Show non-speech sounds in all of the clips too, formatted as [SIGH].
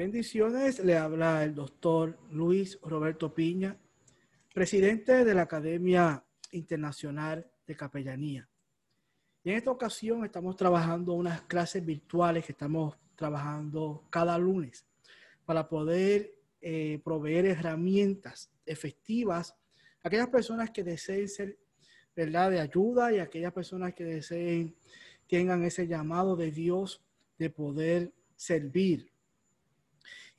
Bendiciones, le habla el doctor Luis Roberto Piña, presidente de la Academia Internacional de Capellanía. Y en esta ocasión estamos trabajando unas clases virtuales que estamos trabajando cada lunes para poder eh, proveer herramientas efectivas a aquellas personas que deseen ser ¿verdad? de ayuda y a aquellas personas que deseen tengan ese llamado de Dios de poder servir.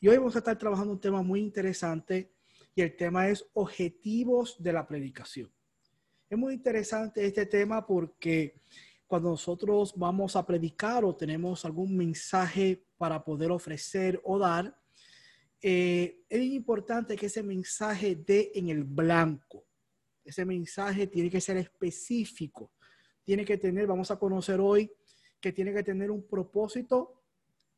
Y hoy vamos a estar trabajando un tema muy interesante y el tema es objetivos de la predicación. Es muy interesante este tema porque cuando nosotros vamos a predicar o tenemos algún mensaje para poder ofrecer o dar, eh, es importante que ese mensaje dé en el blanco. Ese mensaje tiene que ser específico. Tiene que tener, vamos a conocer hoy, que tiene que tener un propósito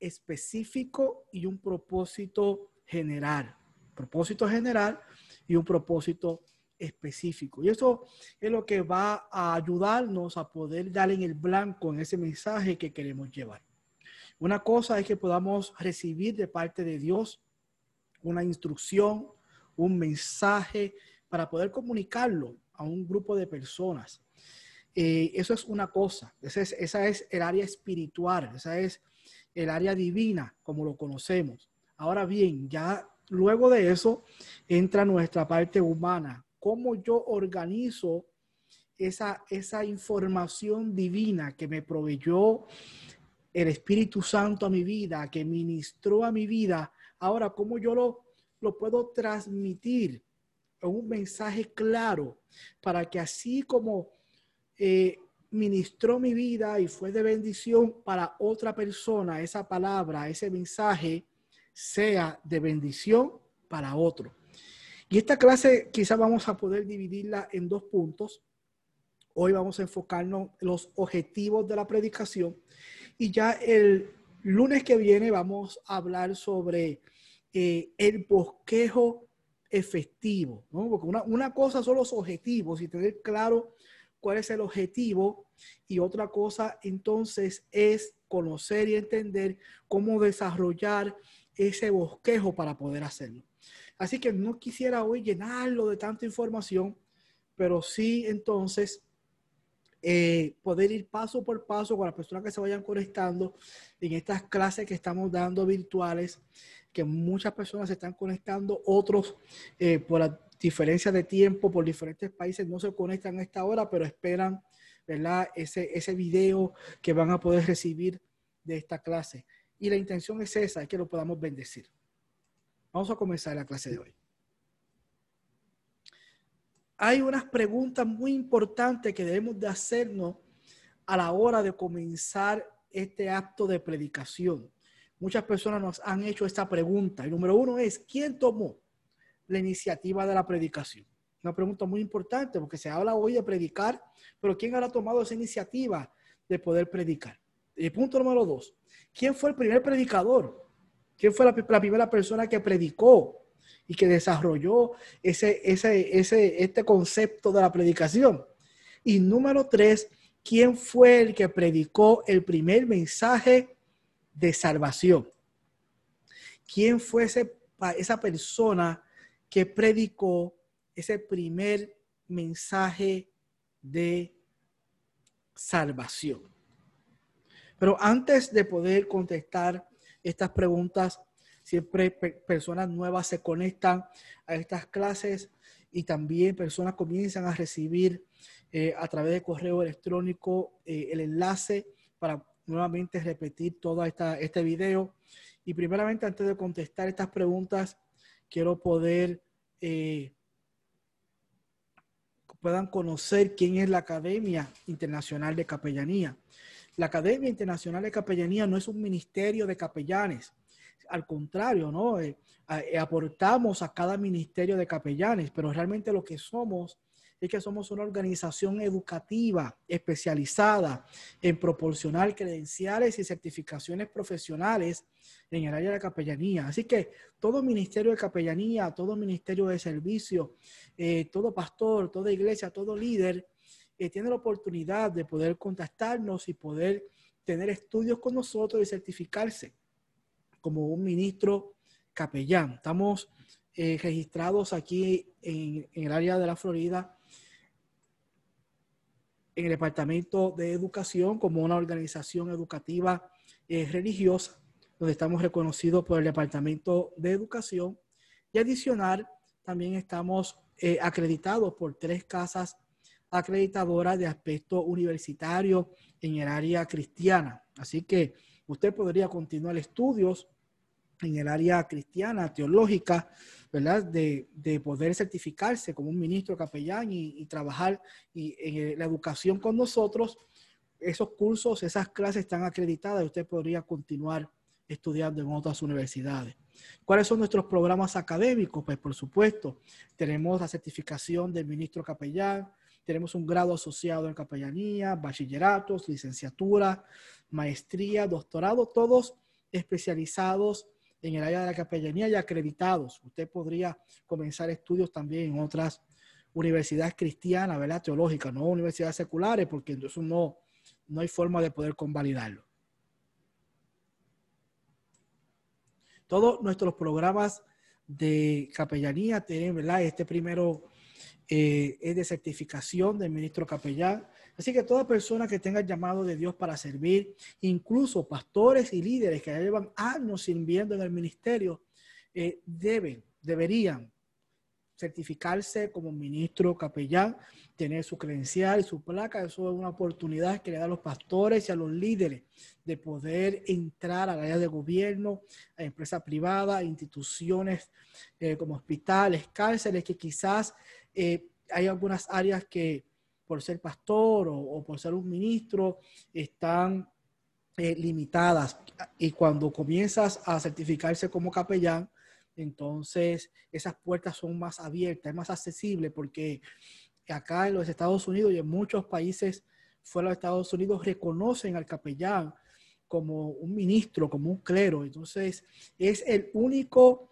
específico y un propósito general. Propósito general y un propósito específico. Y eso es lo que va a ayudarnos a poder dar en el blanco en ese mensaje que queremos llevar. Una cosa es que podamos recibir de parte de Dios una instrucción, un mensaje para poder comunicarlo a un grupo de personas. Eh, eso es una cosa, esa es, esa es el área espiritual, esa es el área divina, como lo conocemos. Ahora bien, ya luego de eso entra nuestra parte humana. ¿Cómo yo organizo esa, esa información divina que me proveyó el Espíritu Santo a mi vida, que ministró a mi vida? Ahora, ¿cómo yo lo, lo puedo transmitir en un mensaje claro para que así como eh, ministró mi vida y fue de bendición para otra persona, esa palabra, ese mensaje, sea de bendición para otro. Y esta clase quizás vamos a poder dividirla en dos puntos. Hoy vamos a enfocarnos en los objetivos de la predicación y ya el lunes que viene vamos a hablar sobre eh, el bosquejo efectivo, ¿no? Porque una, una cosa son los objetivos y tener claro cuál es el objetivo y otra cosa entonces es conocer y entender cómo desarrollar ese bosquejo para poder hacerlo. Así que no quisiera hoy llenarlo de tanta información, pero sí entonces eh, poder ir paso por paso con las personas que se vayan conectando en estas clases que estamos dando virtuales, que muchas personas se están conectando, otros eh, por diferencia de tiempo por diferentes países no se conectan a esta hora, pero esperan, ¿verdad? Ese, ese video que van a poder recibir de esta clase. Y la intención es esa, es que lo podamos bendecir. Vamos a comenzar la clase de hoy. Hay unas preguntas muy importantes que debemos de hacernos a la hora de comenzar este acto de predicación. Muchas personas nos han hecho esta pregunta. El número uno es, ¿quién tomó la iniciativa de la predicación? Una pregunta muy importante porque se habla hoy de predicar, pero ¿quién habrá tomado esa iniciativa de poder predicar? Y punto número dos, ¿quién fue el primer predicador? ¿Quién fue la, primera persona que predicó y que desarrolló ese, ese, ese, este concepto de la predicación? Y número tres, ¿quién fue el que predicó el primer mensaje de salvación? ¿Quién fue ese, esa persona que predicó ese primer mensaje de salvación. Pero antes de poder contestar estas preguntas, siempre personas nuevas se conectan a estas clases y también personas comienzan a recibir eh, a través de correo electrónico eh, el enlace para nuevamente repetir todo esta, este video. Y primeramente, antes de contestar estas preguntas, quiero poder eh, puedan conocer quién es la Academia Internacional de Capellanía. La Academia Internacional de Capellanía no es un ministerio de capellanes, al contrario, ¿no? Eh, eh, aportamos a cada ministerio de capellanes, pero realmente lo que somos es que somos una organización educativa especializada en proporcionar credenciales y certificaciones profesionales en el área de capellanía. Así que todo ministerio de capellanía, todo ministerio de servicio, eh, todo pastor, toda iglesia, todo líder eh, tiene la oportunidad de poder contactarnos y poder tener estudios con nosotros y certificarse. como un ministro capellán. Estamos eh, registrados aquí en, el área de la Florida, en el Departamento de Educación, como una organización educativa eh, religiosa, donde estamos reconocidos por el Departamento de Educación. Y adicional, también estamos eh, acreditados por tres casas acreditadoras de aspecto universitario en el área cristiana. Así que usted podría continuar estudios en el área cristiana, teológica, ¿verdad? De, poder certificarse como un ministro capellán y, trabajar y, en la educación con nosotros. Esos cursos, esas clases están acreditadas y usted podría continuar estudiando en otras universidades. ¿Cuáles son nuestros programas académicos? Pues por supuesto, tenemos la certificación del ministro capellán, tenemos un grado asociado en capellanía, bachilleratos, licenciatura, maestría, doctorado, todos especializados en el área de la capellanía y acreditados. Usted podría comenzar estudios también en otras universidades cristianas, ¿verdad? Teológicas, no universidades seculares, porque eso no, no hay forma de poder convalidarlo. Todos nuestros programas de capellanía tienen, ¿verdad? Este primero eh, es de certificación del ministro capellán. Así que toda persona que tenga llamado de Dios para servir, incluso pastores y líderes que llevan años sirviendo en el ministerio, eh, deben, deberían certificarse como ministro capellán, tener su credencial y su placa. Eso es una oportunidad que le da a los pastores y a los líderes de poder entrar al área de gobierno, a empresas privadas, a instituciones eh, como hospitales, cárceles, que quizás eh, hay algunas áreas que por ser pastor o, por ser un ministro están eh, limitadas. Y cuando comienzas a certificarse como capellán, entonces esas puertas son más abiertas, es más accesible porque acá en los Estados Unidos y en muchos países fuera de Estados Unidos reconocen al capellán como un ministro, como un clero. Entonces es el único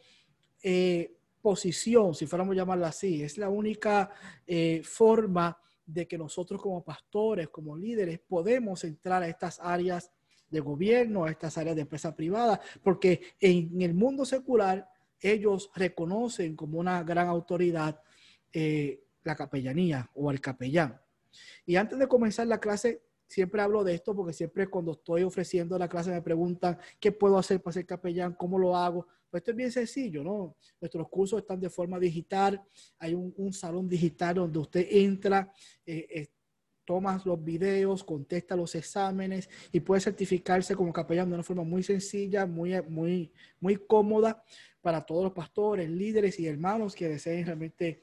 eh, posición, si fuéramos a llamarla así, es la única eh, forma de que nosotros como pastores, como líderes, podemos entrar a estas áreas de gobierno, a estas áreas de empresa privada, porque en el mundo secular ellos reconocen como una gran autoridad eh, la capellanía o el capellán. Y antes de comenzar la clase, siempre hablo de esto porque siempre cuando estoy ofreciendo la clase me preguntan qué puedo hacer para ser capellán, cómo lo hago. Pues esto es bien sencillo, ¿no? Nuestros cursos están de forma digital. Hay un, salón digital donde usted entra, eh, eh, toma los videos, contesta los exámenes y puede certificarse como capellán de una forma muy sencilla, muy, muy, muy cómoda para todos los pastores, líderes y hermanos que deseen realmente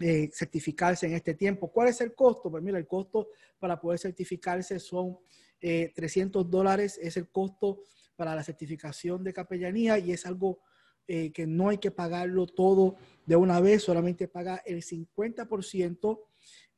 eh, certificarse en este tiempo. ¿Cuál es el costo? Pues mira, el costo para poder certificarse son 300 dólares, es el costo para la certificación de capellanía y es algo eh, que no hay que pagarlo todo de una vez, solamente paga el 50%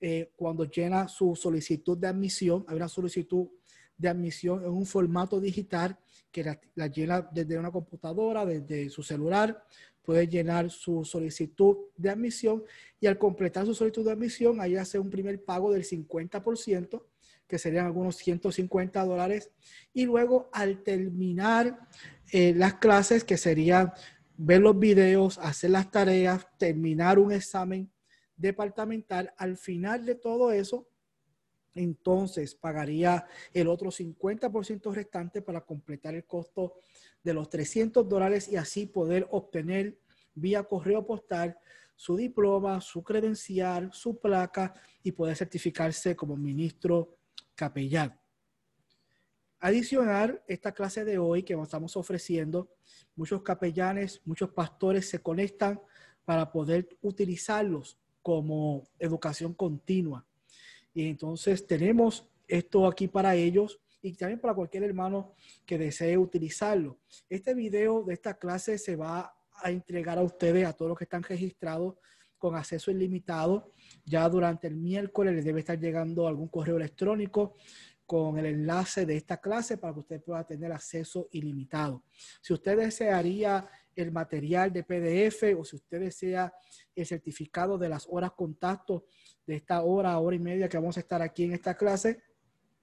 eh, cuando llena su solicitud de admisión. Hay una solicitud de admisión en un formato digital que la, llena desde una computadora, desde su celular, puede llenar su solicitud de admisión y al completar su solicitud de admisión, ahí hace un primer pago del 50% que serían algunos 150 dólares. Y luego al terminar eh, las clases, que serían ver los videos, hacer las tareas, terminar un examen departamental, al final de todo eso, entonces pagaría el otro 50% restante para completar el costo de los 300 dólares y así poder obtener vía correo postal su diploma, su credencial, su placa y poder certificarse como ministro capellán. Adicional, esta clase de hoy que estamos ofreciendo, muchos capellanes, muchos pastores se conectan para poder utilizarlos como educación continua. Y entonces tenemos esto aquí para ellos y también para cualquier hermano que desee utilizarlo. Este video de esta clase se va a entregar a ustedes, a todos los que están registrados con acceso ilimitado ya durante el miércoles les debe estar llegando algún correo electrónico con el enlace de esta clase para que usted pueda tener acceso ilimitado. Si usted desearía el material de PDF o si usted desea el certificado de las horas contacto de esta hora, hora y media que vamos a estar aquí en esta clase,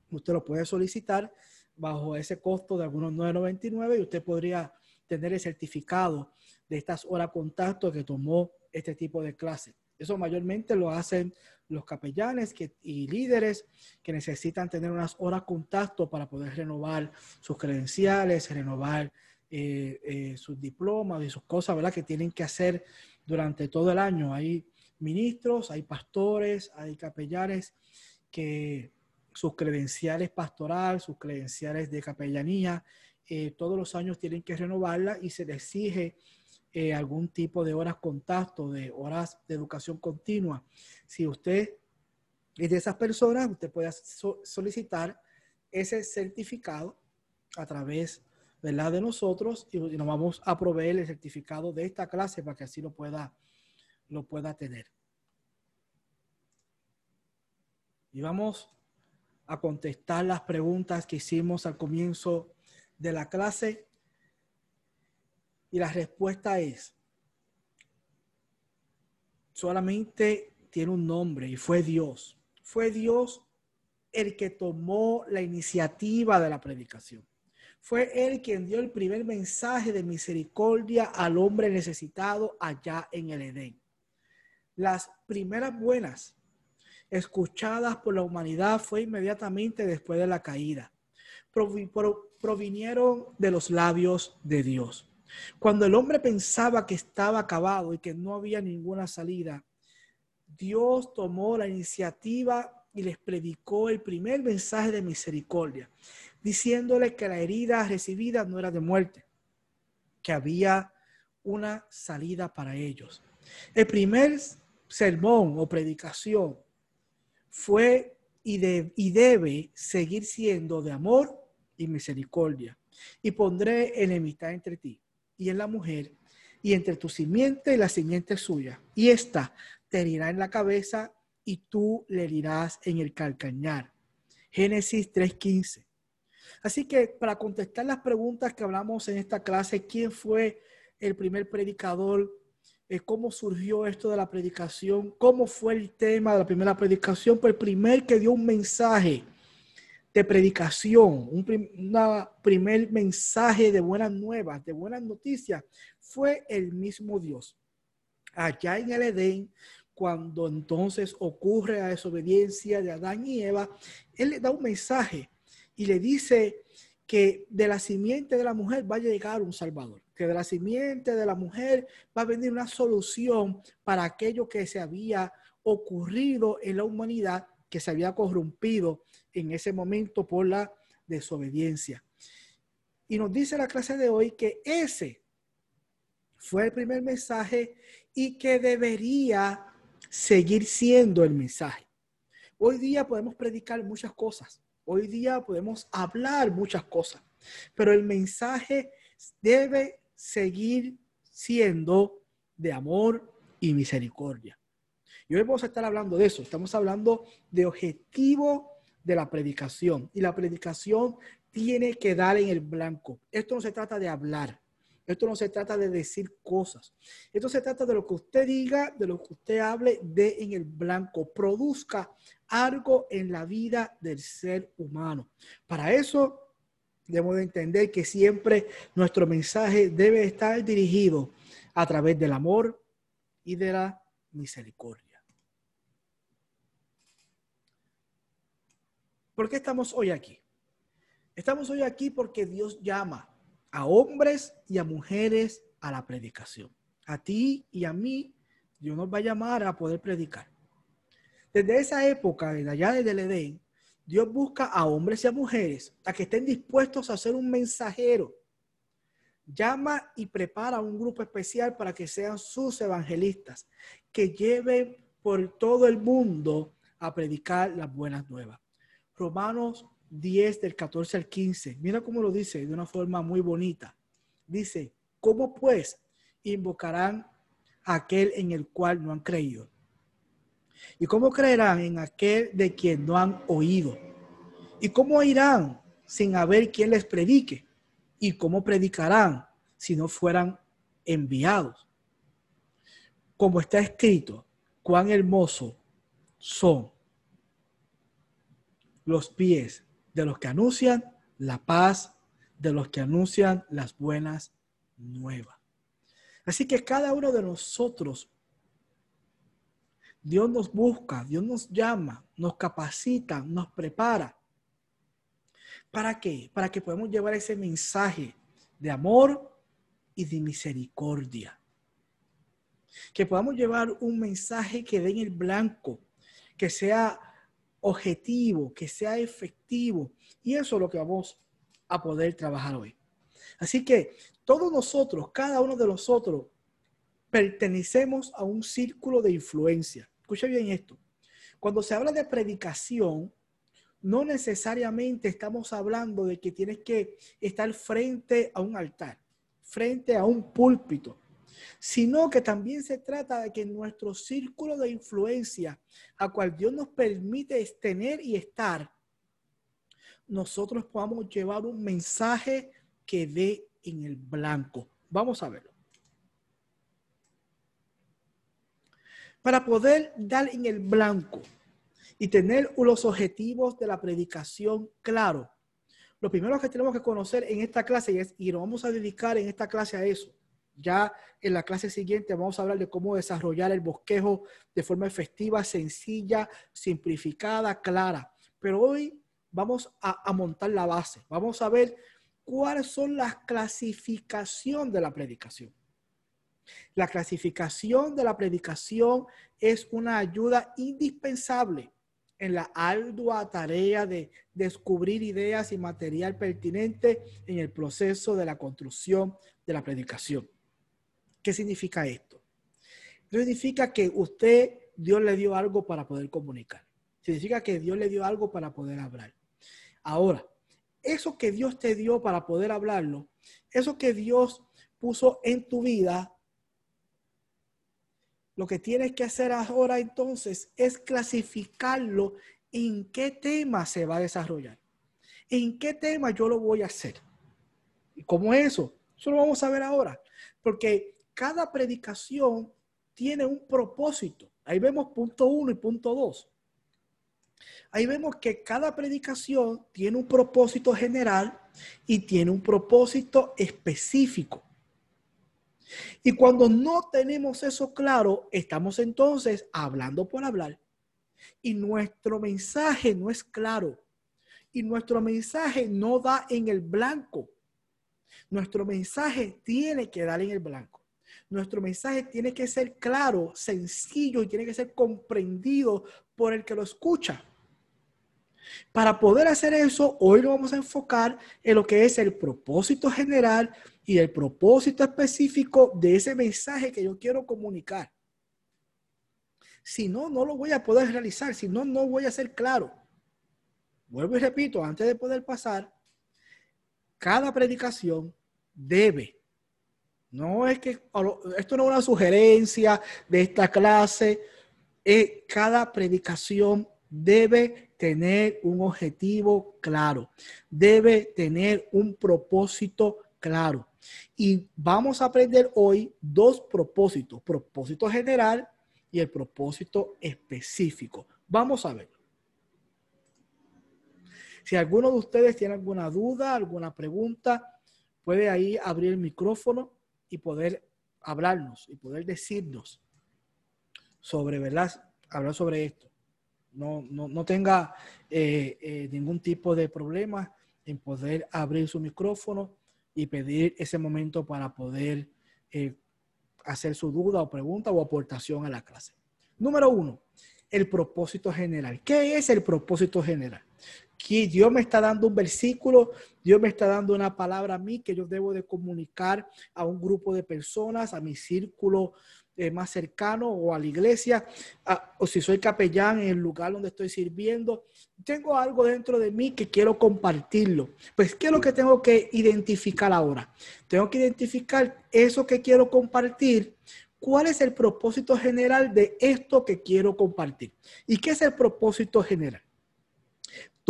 usted lo puede solicitar bajo ese costo de algunos 9.99 y usted podría tener el certificado de estas horas contacto que tomó este tipo de clase. Eso mayormente lo hacen los capellanes y líderes que necesitan tener unas horas contacto para poder renovar sus credenciales, renovar eh, eh, sus diplomas y sus cosas, ¿verdad? Que tienen que hacer durante todo el año. Hay ministros, hay pastores, hay capellanes que sus credenciales pastoral, sus credenciales de capellanía, eh, todos los años tienen que renovarla y se les exige eh, algún tipo de horas contacto, de horas de educación continua. Si usted es de esas personas, usted puede solicitar ese certificado a través ¿verdad? de nosotros y, nos vamos a proveer el certificado de esta clase para que así lo pueda, lo pueda tener. Y vamos a contestar las preguntas que hicimos al comienzo de la clase. Y la respuesta es, solamente tiene un nombre y fue Dios. Fue Dios el que tomó la iniciativa de la predicación. Fue él quien dio el primer mensaje de misericordia al hombre necesitado allá en el Edén. Las primeras buenas escuchadas por la humanidad fue inmediatamente después de la caída. Provinieron de los labios de Dios. Cuando el hombre pensaba que estaba acabado y que no había ninguna salida, Dios tomó la iniciativa y les predicó el primer mensaje de misericordia, diciéndole que la herida recibida no era de muerte, que había una salida para ellos. El primer sermón o predicación fue y, y debe seguir siendo de amor y misericordia. Y pondré enemistad entre ti y en la mujer, y entre tu simiente y la simiente suya. Y esta te herirá en la cabeza y tú le herirás en el calcañar. Génesis 3.15. Así que para contestar las preguntas que hablamos en esta clase, ¿quién fue el primer predicador eh, cómo surgió esto de la predicación, cómo fue el tema de la primera predicación, pues el primer que dio un mensaje de predicación, un primer mensaje de buenas nuevas, de buenas noticias, fue el mismo Dios. Allá en el Edén, cuando entonces ocurre la desobediencia de Adán y Eva, Él le da un mensaje y le dice que de la simiente de la mujer va a llegar un Salvador que de la simiente de la mujer va a venir una solución para aquello que se había ocurrido en la humanidad, que se había corrompido en ese momento por la desobediencia. Y nos dice la clase de hoy que ese fue el primer mensaje y que debería seguir siendo el mensaje. Hoy día podemos predicar muchas cosas. Hoy día podemos hablar muchas cosas. Pero el mensaje debe seguir siendo de amor y misericordia. Y hoy vamos a estar hablando de eso. Estamos hablando de objetivo de la predicación. Y la predicación tiene que dar en el blanco. Esto no se trata de hablar. Esto no se trata de decir cosas. Esto se trata de lo que usted diga, de lo que usted hable, de en el blanco. Produzca algo en la vida del ser humano. Para eso debemos de entender que siempre nuestro mensaje debe estar dirigido a través del amor y de la misericordia. ¿Por qué estamos hoy aquí? Estamos hoy aquí porque Dios llama a hombres y a mujeres a la predicación. A ti y a mí, Dios nos va a llamar a poder predicar. Desde esa época, desde allá desde el Edén, Dios busca a hombres y a mujeres a que estén dispuestos a ser un mensajero. Llama y prepara un grupo especial para que sean sus evangelistas, que lleven por todo el mundo a predicar las buenas nuevas. Romanos 10 del 14 al 15. Mira cómo lo dice de una forma muy bonita. Dice, ¿cómo pues invocarán a aquel en el cual no han creído? ¿Y cómo creerán en aquel de quien no han oído? ¿Y cómo irán sin haber quien les predique? ¿Y cómo predicarán si no fueran enviados? Como está escrito, cuán hermosos son los pies de los que anuncian la paz de los que anuncian las buenas nuevas. Así que cada uno de nosotros, Dios nos busca, Dios nos llama, nos capacita, nos prepara. ¿Para qué? Para que podamos llevar ese mensaje de amor y de misericordia. Que podamos llevar un mensaje que dé en el blanco, que sea objetivo, que sea efectivo. Y eso es lo que vamos a poder trabajar hoy. Así que todos nosotros, cada uno de nosotros, pertenecemos a un círculo de influencia. Escucha bien esto. Cuando se habla de predicación, no necesariamente estamos hablando de que tienes que estar frente a un altar, frente a un púlpito, sino que también se trata de que nuestro círculo de influencia, a cual Dios nos permite tener y estar, nosotros podamos llevar un mensaje que dé en el blanco. Vamos a verlo. Para poder dar en el blanco y tener los objetivos de la predicación claro, lo primero que tenemos que conocer en esta clase es, y nos vamos a dedicar en esta clase a eso, ya en la clase siguiente vamos a hablar de cómo desarrollar el bosquejo de forma efectiva, sencilla, simplificada, clara. Pero hoy vamos a, montar la base. Vamos a ver cuáles son las clasificación de la predicación. La clasificación de la predicación es una ayuda indispensable en la ardua tarea de descubrir ideas y material pertinente en el proceso de la construcción de la predicación. ¿Qué significa esto? Significa que usted, Dios le dio algo para poder comunicar. Significa que Dios le dio algo para poder hablar. Ahora, eso que Dios te dio para poder hablarlo, eso que Dios puso en tu vida, lo que tienes que hacer ahora entonces es clasificarlo en qué tema se va a desarrollar. ¿En qué tema yo lo voy a hacer? ¿Y cómo es eso? Eso lo vamos a ver ahora. Porque cada predicación tiene un propósito. Ahí vemos punto uno y punto dos. Ahí vemos que cada predicación tiene un propósito general y tiene un propósito específico. Y cuando no tenemos eso claro, estamos entonces hablando por hablar. Y nuestro mensaje no es claro. Y nuestro mensaje no da en el blanco. Nuestro mensaje tiene que dar en el blanco. Nuestro mensaje tiene que ser claro, sencillo y tiene que ser comprendido por el que lo escucha. Para poder hacer eso, hoy nos vamos a enfocar en lo que es el propósito general y el propósito específico de ese mensaje que yo quiero comunicar. Si no, no lo voy a poder realizar, si no, no voy a ser claro. Vuelvo y repito, antes de poder pasar, cada predicación debe, no es que esto no es una sugerencia de esta clase, es cada predicación debe tener un objetivo claro, debe tener un propósito claro. Y vamos a aprender hoy dos propósitos, propósito general y el propósito específico. Vamos a ver. Si alguno de ustedes tiene alguna duda, alguna pregunta, puede ahí abrir el micrófono y poder hablarnos y poder decirnos sobre, ¿verdad? Hablar sobre esto no, no, tenga eh, eh, ningún tipo de problema en poder abrir su micrófono y pedir ese momento para poder eh, hacer su duda o pregunta o aportación a la clase. Número uno, el propósito general. ¿Qué es el propósito general? Que Dios me está dando un versículo, Dios me está dando una palabra a mí que yo debo de comunicar a un grupo de personas, a mi círculo eh, más cercano o a la iglesia, o si soy capellán en el lugar donde estoy sirviendo, tengo algo dentro de mí que quiero compartirlo. Pues, ¿qué es lo que tengo que identificar ahora? Tengo que identificar eso que quiero compartir. ¿Cuál es el propósito general de esto que quiero compartir? ¿Y qué es el propósito general?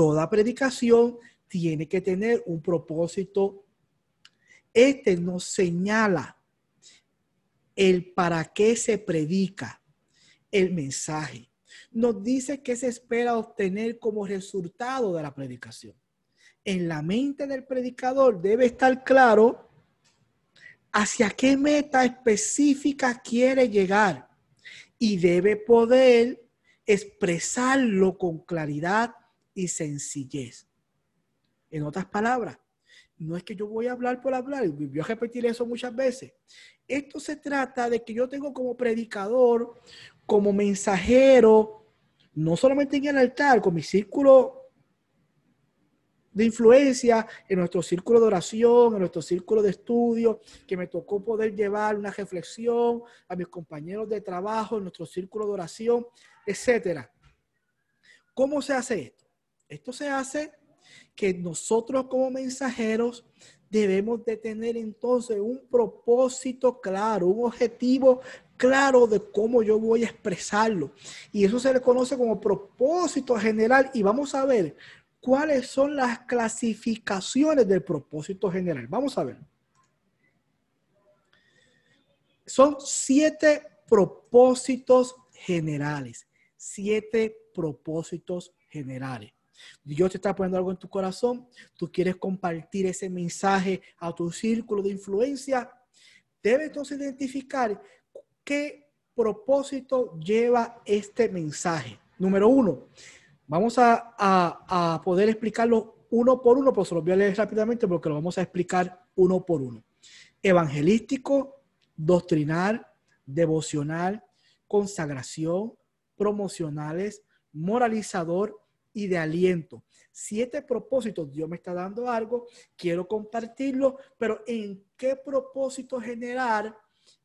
Toda predicación tiene que tener un propósito. Este nos señala el para qué se predica el mensaje. Nos dice qué se espera obtener como resultado de la predicación. en la mente del predicador debe estar claro hacia qué meta específica quiere llegar y debe poder expresarlo con claridad y sencillez. En otras palabras, no es que yo voy a hablar por hablar, voy a repetir eso muchas veces. Esto se trata de que yo tengo como predicador, como mensajero, no solamente en el altar, con mi círculo de influencia en nuestro círculo de oración, en nuestro círculo de estudio, que me tocó poder llevar una reflexión a mis compañeros de trabajo, en nuestro círculo de oración, etcétera. ¿Cómo se hace esto? Esto se hace que nosotros como mensajeros debemos de tener entonces un propósito claro, un objetivo claro de cómo yo voy a expresarlo. Y eso se le conoce como propósito general. Y vamos a ver cuáles son las clasificaciones del propósito general. Vamos a ver. Son siete propósitos generales. Siete propósitos generales. Dios te está poniendo algo en tu corazón. Tú quieres compartir ese mensaje a tu círculo de influencia. Debes entonces identificar qué propósito lleva este mensaje. Número uno, Vamos a, poder explicarlo uno por uno, pero se los voy a leer rápidamente porque lo vamos a explicar uno por uno. Evangelístico, doctrinal, devocional, consagración, promocionales, moralizador y de aliento. Siete propósitos, Dios me está dando algo, quiero compartirlo, pero ¿en qué propósito general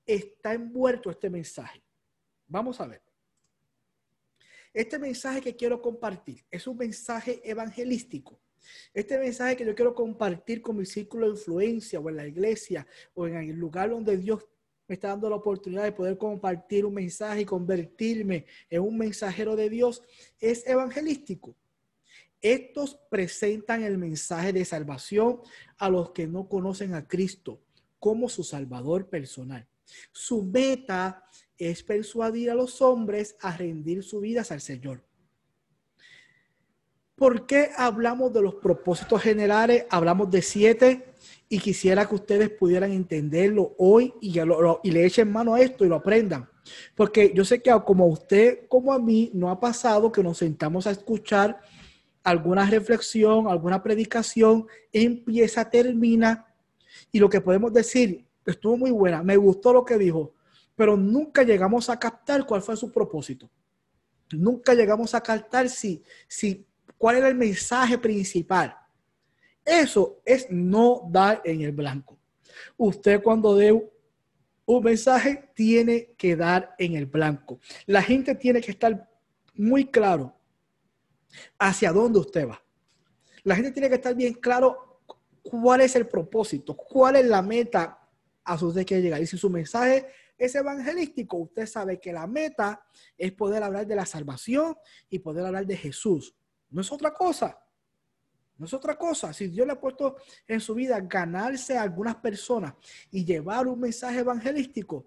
está envuelto este mensaje? Vamos a ver. Este mensaje que quiero compartir es un mensaje evangelístico. Este mensaje que yo quiero compartir con mi círculo de influencia o en la iglesia o en el lugar donde Dios me está dando la oportunidad de poder compartir un mensaje y convertirme en un mensajero de Dios es evangelístico. Estos presentan el mensaje de salvación a los que no conocen a Cristo como su Salvador personal. Su meta es persuadir a los hombres a rendir su vida al Señor. ¿Por qué hablamos de los propósitos generales? Hablamos de siete y quisiera que ustedes pudieran entenderlo hoy y, y le echen mano a esto y lo aprendan. Porque yo sé que como a usted como a mí no ha pasado que nos sentamos a escuchar alguna reflexión, alguna predicación, empieza, termina y lo que podemos decir, estuvo muy buena, me gustó lo que dijo, pero nunca llegamos a captar cuál fue su propósito. Nunca llegamos a captar si, si, cuál era el mensaje principal. Eso es no dar en el blanco. Usted cuando dé un mensaje tiene que dar en el blanco. La gente tiene que estar muy claro hacia dónde usted va. La gente tiene que estar bien claro cuál es el propósito, cuál es la meta a su usted quiere llegar. Y si su mensaje es evangelístico, usted sabe que la meta es poder hablar de la salvación y poder hablar de Jesús. No es otra cosa. No es otra cosa. Si Dios le ha puesto en su vida ganarse a algunas personas y llevar un mensaje evangelístico,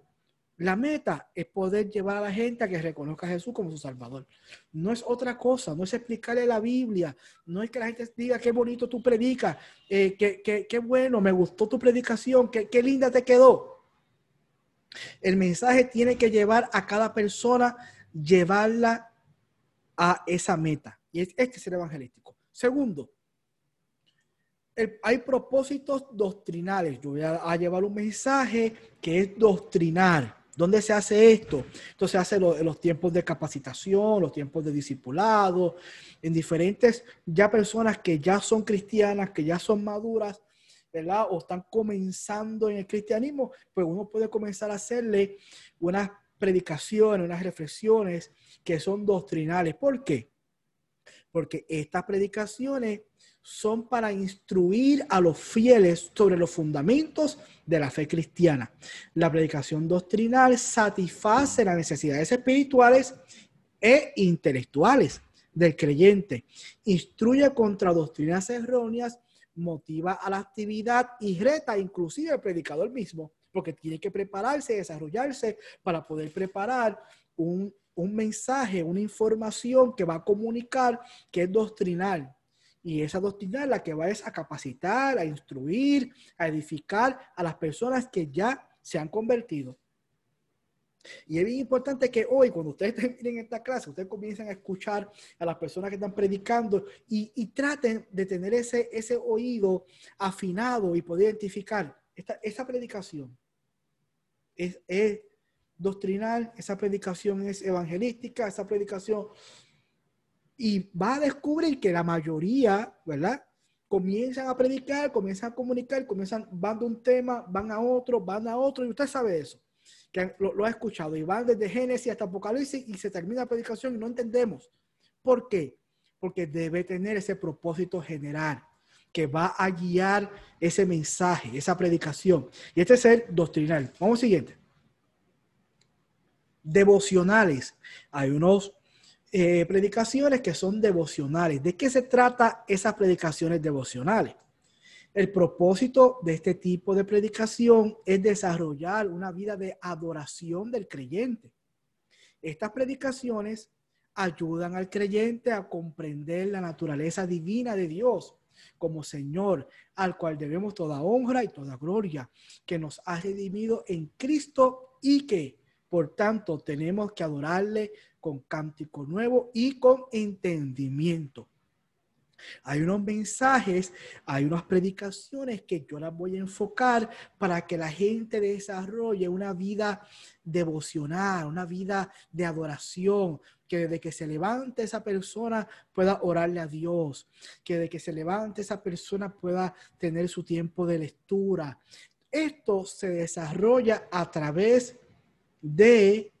la meta es poder llevar a la gente a que reconozca a Jesús como su Salvador. No es otra cosa, no es explicarle la Biblia, no es que la gente diga qué bonito tú predicas, eh, qué, bueno, me gustó tu predicación, qué, qué linda te quedó. El mensaje tiene que llevar a cada persona, llevarla a esa meta. Y este es el evangelístico. Segundo, hay propósitos doctrinales. Yo voy a, llevar un mensaje que es doctrinar. ¿Dónde se hace esto? Esto se hace en los tiempos de capacitación, los tiempos de discipulado, en diferentes ya personas que ya son cristianas, que ya son maduras, ¿verdad? O están comenzando en el cristianismo, pues uno puede comenzar a hacerle unas predicaciones, unas reflexiones que son doctrinales. ¿Por qué? Porque estas predicaciones son para instruir a los fieles sobre los fundamentos de la fe cristiana. La predicación doctrinal satisface las necesidades espirituales e intelectuales del creyente, instruye contra doctrinas erróneas motiva a la actividad y reta inclusive al predicador mismo, porque tiene que prepararse, desarrollarse para poder preparar un, mensaje, una información que va a comunicar que es doctrinal, Y esa doctrina la que va es a capacitar, a instruir, a edificar a las personas que ya se han convertido. Y es bien importante que hoy, cuando ustedes [LAUGHS] terminen esta clase, ustedes comiencen a escuchar a las personas que están predicando y, traten de tener ese, ese oído afinado y poder identificar esta, esa predicación. Es doctrinal, esa predicación es evangelística, esa predicación. Y va a descubrir que la mayoría, ¿verdad? Comienzan a predicar, comienzan a comunicar, comienzan, van de un tema, van a otro, van a otro, y usted sabe eso que lo, ha escuchado y van desde Génesis hasta Apocalipsis y se termina la predicación y no entendemos. ¿Por qué? Porque debe tener ese propósito general que va a guiar ese mensaje, esa predicación. Y este es el doctrinal. Vamos al siguiente. Devocionales. Hay unos eh, predicaciones que son devocionales. ¿De qué se trata esas predicaciones devocionales? El propósito de este tipo de predicación es desarrollar una vida de adoración del creyente. Estas predicaciones ayudan al creyente a comprender la naturaleza divina de Dios como Señor, al cual debemos toda honra y toda gloria, que nos ha redimido en Cristo y que, por tanto, tenemos que adorarle con cántico nuevo y con entendimiento. Hay unos mensajes, hay unas predicaciones que yo las voy a enfocar para que la gente desarrolle una vida devocional, una vida de adoración, que desde que se levante esa persona pueda orarle a Dios, que desde que se levante esa persona pueda tener su tiempo de lectura. Esto se desarrolla a través de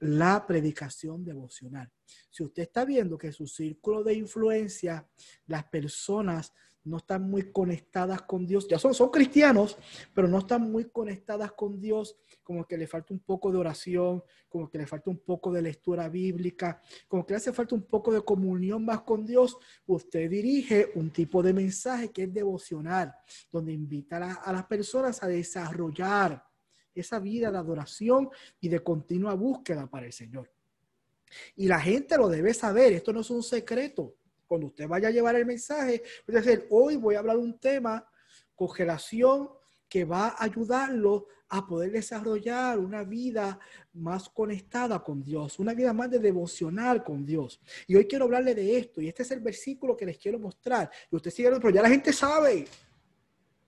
la predicación devocional. Si usted está viendo que su círculo de influencia, las personas no están muy conectadas con Dios, ya son, son cristianos, pero no están muy conectadas con Dios, como que le falta un poco de oración, como que le falta un poco de lectura bíblica, como que le hace falta un poco de comunión más con Dios, usted dirige un tipo de mensaje que es devocional, donde invita a, a las personas a desarrollar esa vida de adoración y de continua búsqueda para el Señor. Y la gente lo debe saber, esto no es un secreto. Cuando usted vaya a llevar el mensaje, puede decir, hoy voy a hablar un tema, congelación, que va a ayudarlo a poder desarrollar una vida más conectada con Dios, una vida más de devocional con Dios. Y hoy quiero hablarle de esto, y este es el versículo que les quiero mostrar. Y usted sigue, pero ya la gente sabe,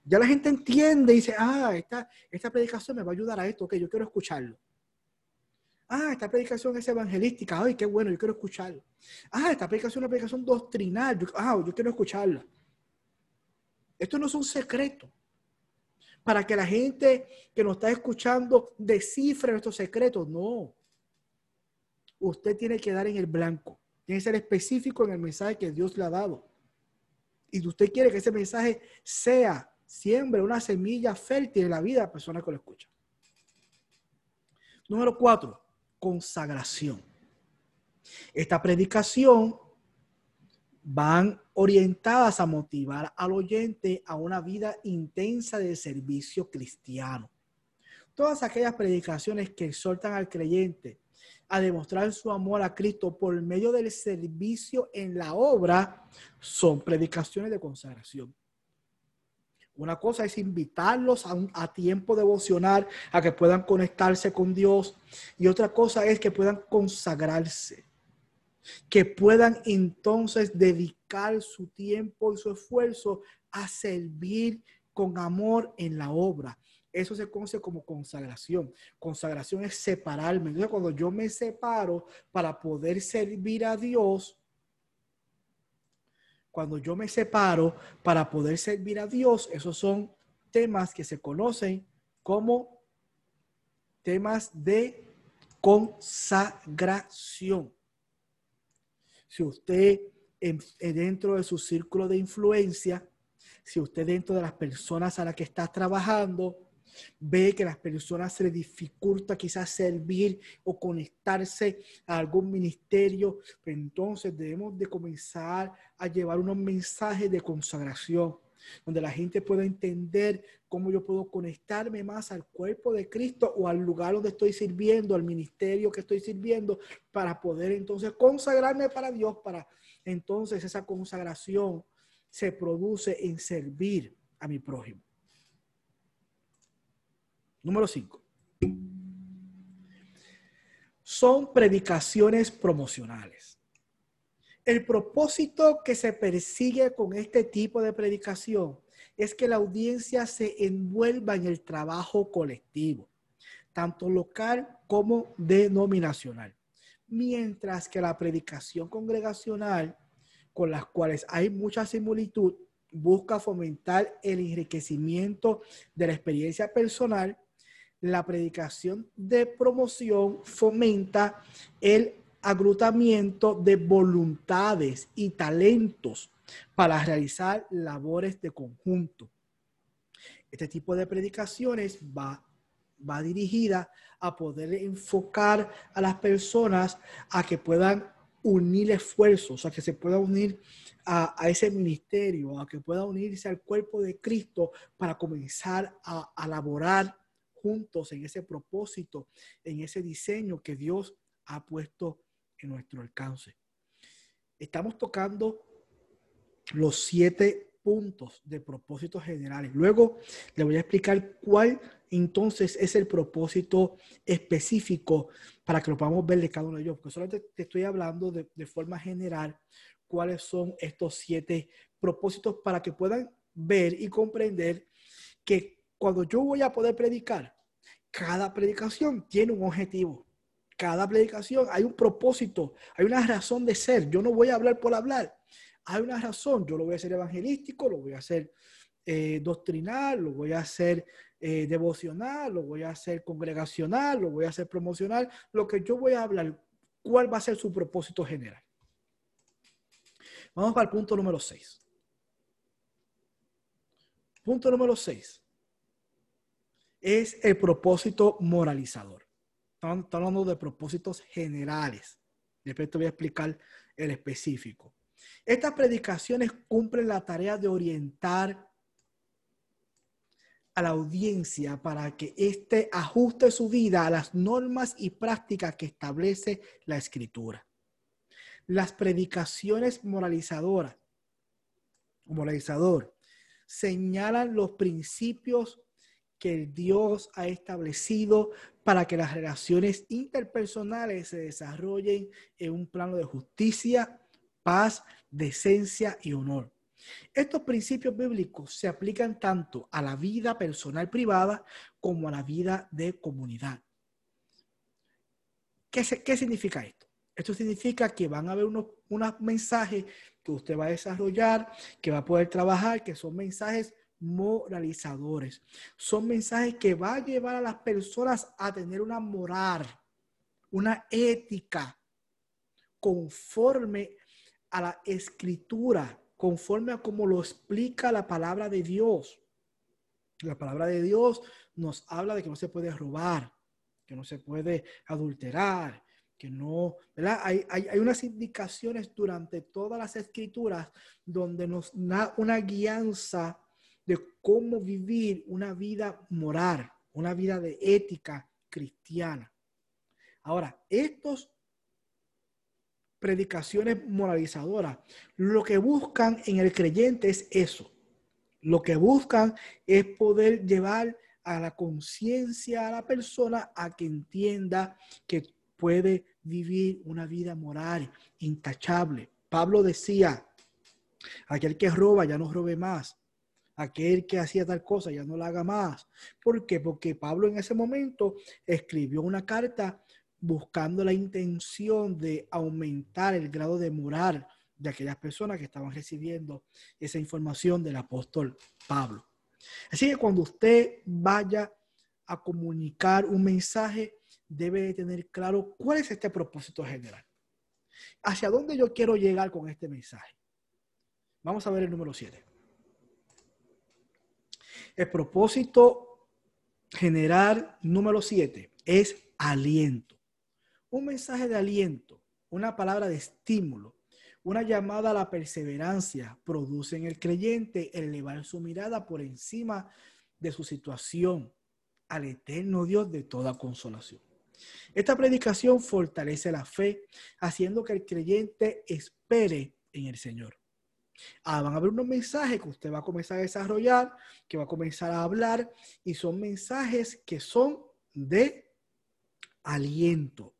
ya la gente entiende y dice, ah, esta, esta predicación me va a ayudar a esto, que yo quiero escucharlo. Ah, esta predicación es evangelística, ay, qué bueno, yo quiero escucharlo. Ah, esta predicación es una predicación doctrinal, yo, ah, yo quiero escucharla. Esto no es un secreto. Para que la gente que nos está escuchando descifre estos secretos, no. Usted tiene que dar en el blanco. Tiene que ser específico en el mensaje que Dios le ha dado. Y usted quiere que ese mensaje sea siembre una semilla fértil en la vida de la persona que lo escucha. Número cuatro, consagración. Esta predicación van orientadas a motivar al oyente a una vida intensa de servicio cristiano. Todas aquellas predicaciones que exhortan al creyente a demostrar su amor a Cristo por medio del servicio en la obra son predicaciones de consagración. Una cosa es invitarlos a, tiempo devocional, a que puedan conectarse con Dios. Y otra cosa es que puedan consagrarse, que puedan entonces dedicar su tiempo y su esfuerzo a servir con amor en la obra. Eso se conoce como consagración. Consagración es separarme. Entonces, cuando yo me separo para poder servir a Dios, cuando yo me separo para poder servir a Dios, esos son temas que se conocen como temas de consagración. Si usted dentro de su círculo de influencia, si usted dentro de las personas a las que está trabajando, ve que las personas se les dificulta quizás servir o conectarse a algún ministerio, entonces debemos de comenzar a llevar unos mensajes de consagración, donde la gente pueda entender cómo yo puedo conectarme más al cuerpo de Cristo o al lugar donde estoy sirviendo, al ministerio que estoy sirviendo, para poder entonces consagrarme para Dios, para entonces esa consagración se produce en servir a mi prójimo. Número 5. Son predicaciones promocionales. El propósito que se persigue con este tipo de predicación es que la audiencia se envuelva en el trabajo colectivo, tanto local como denominacional. Mientras que la predicación congregacional, con las cuales hay mucha similitud, busca fomentar el enriquecimiento de la experiencia personal, la predicación de promoción fomenta el agrutamiento de voluntades y talentos para realizar labores de conjunto. Este tipo de predicaciones va, va dirigida a poder enfocar a las personas a que puedan unir esfuerzos, a que se puedan unir a, a, ese ministerio, a que pueda unirse al cuerpo de Cristo para comenzar a, a laborar juntos en ese propósito, en ese diseño que Dios ha puesto en nuestro alcance. Estamos tocando los siete puntos de propósitos generales. Luego le voy a explicar cuál entonces es el propósito específico para que lo podamos ver de cada uno de ellos, porque solamente te estoy hablando de, de forma general cuáles son estos siete propósitos para que puedan ver y comprender que cuando yo voy a poder predicar, cada predicación tiene un objetivo cada predicación hay un propósito, hay una razón de ser. Yo no voy a hablar por hablar. Hay una razón. Yo lo voy a hacer evangelístico, lo voy a hacer eh, doctrinal, lo voy a hacer eh, devocional, lo voy a hacer congregacional, lo voy a hacer promocional. Lo que yo voy a hablar, ¿cuál va a ser su propósito general? Vamos para el punto número 6. Punto número 6 es el propósito moralizador. Estamos hablando de propósitos generales. Después te voy a explicar el específico. Estas predicaciones cumplen la tarea de orientar a la audiencia para que éste ajuste su vida a las normas y prácticas que establece la escritura. Las predicaciones moralizadoras, moralizador, señalan los principios que Dios ha establecido para que las relaciones interpersonales se desarrollen en un plano de justicia, paz, decencia y honor. Estos principios bíblicos se aplican tanto a la vida personal privada como a la vida de comunidad. ¿Qué, qué significa esto? Esto significa que van a haber unos, unos mensajes que usted va a desarrollar, que va a poder trabajar, que son mensajes moralizadores. Son mensajes que va a llevar a las personas a tener una moral, una ética conforme a la escritura, conforme a como lo explica la palabra de Dios. La palabra de Dios nos habla de que no se puede robar, que no se puede adulterar, que no, ¿verdad? Hay, hay, hay, unas indicaciones durante todas las escrituras donde nos da una guianza de cómo vivir una vida moral, una vida de ética cristiana. Ahora, estos predicaciones moralizadoras, lo que buscan en el creyente es eso. Lo que buscan es poder llevar a la conciencia a la persona a que entienda que puede vivir una vida moral intachable. Pablo decía, aquel que roba ya no robe más, aquel que hacía tal cosa ya no la haga más. ¿Por qué? Porque Pablo en ese momento escribió una carta buscando la intención de aumentar el grado de moral de aquellas personas que estaban recibiendo esa información del apóstol Pablo. Así que cuando usted vaya a comunicar un mensaje, debe tener claro cuál es este propósito general. ¿Hacia dónde yo quiero llegar con este mensaje? Vamos a ver el número 7. El propósito general número siete es aliento. Un mensaje de aliento, una palabra de estímulo, una llamada a la perseverancia produce en el creyente elevar su mirada por encima de su situación al eterno Dios de toda consolación. Esta predicación fortalece la fe, haciendo que el creyente espere en el Señor. Ah, van a haber unos mensajes que usted va a comenzar a desarrollar, que va a comenzar a hablar, y son mensajes que son de aliento.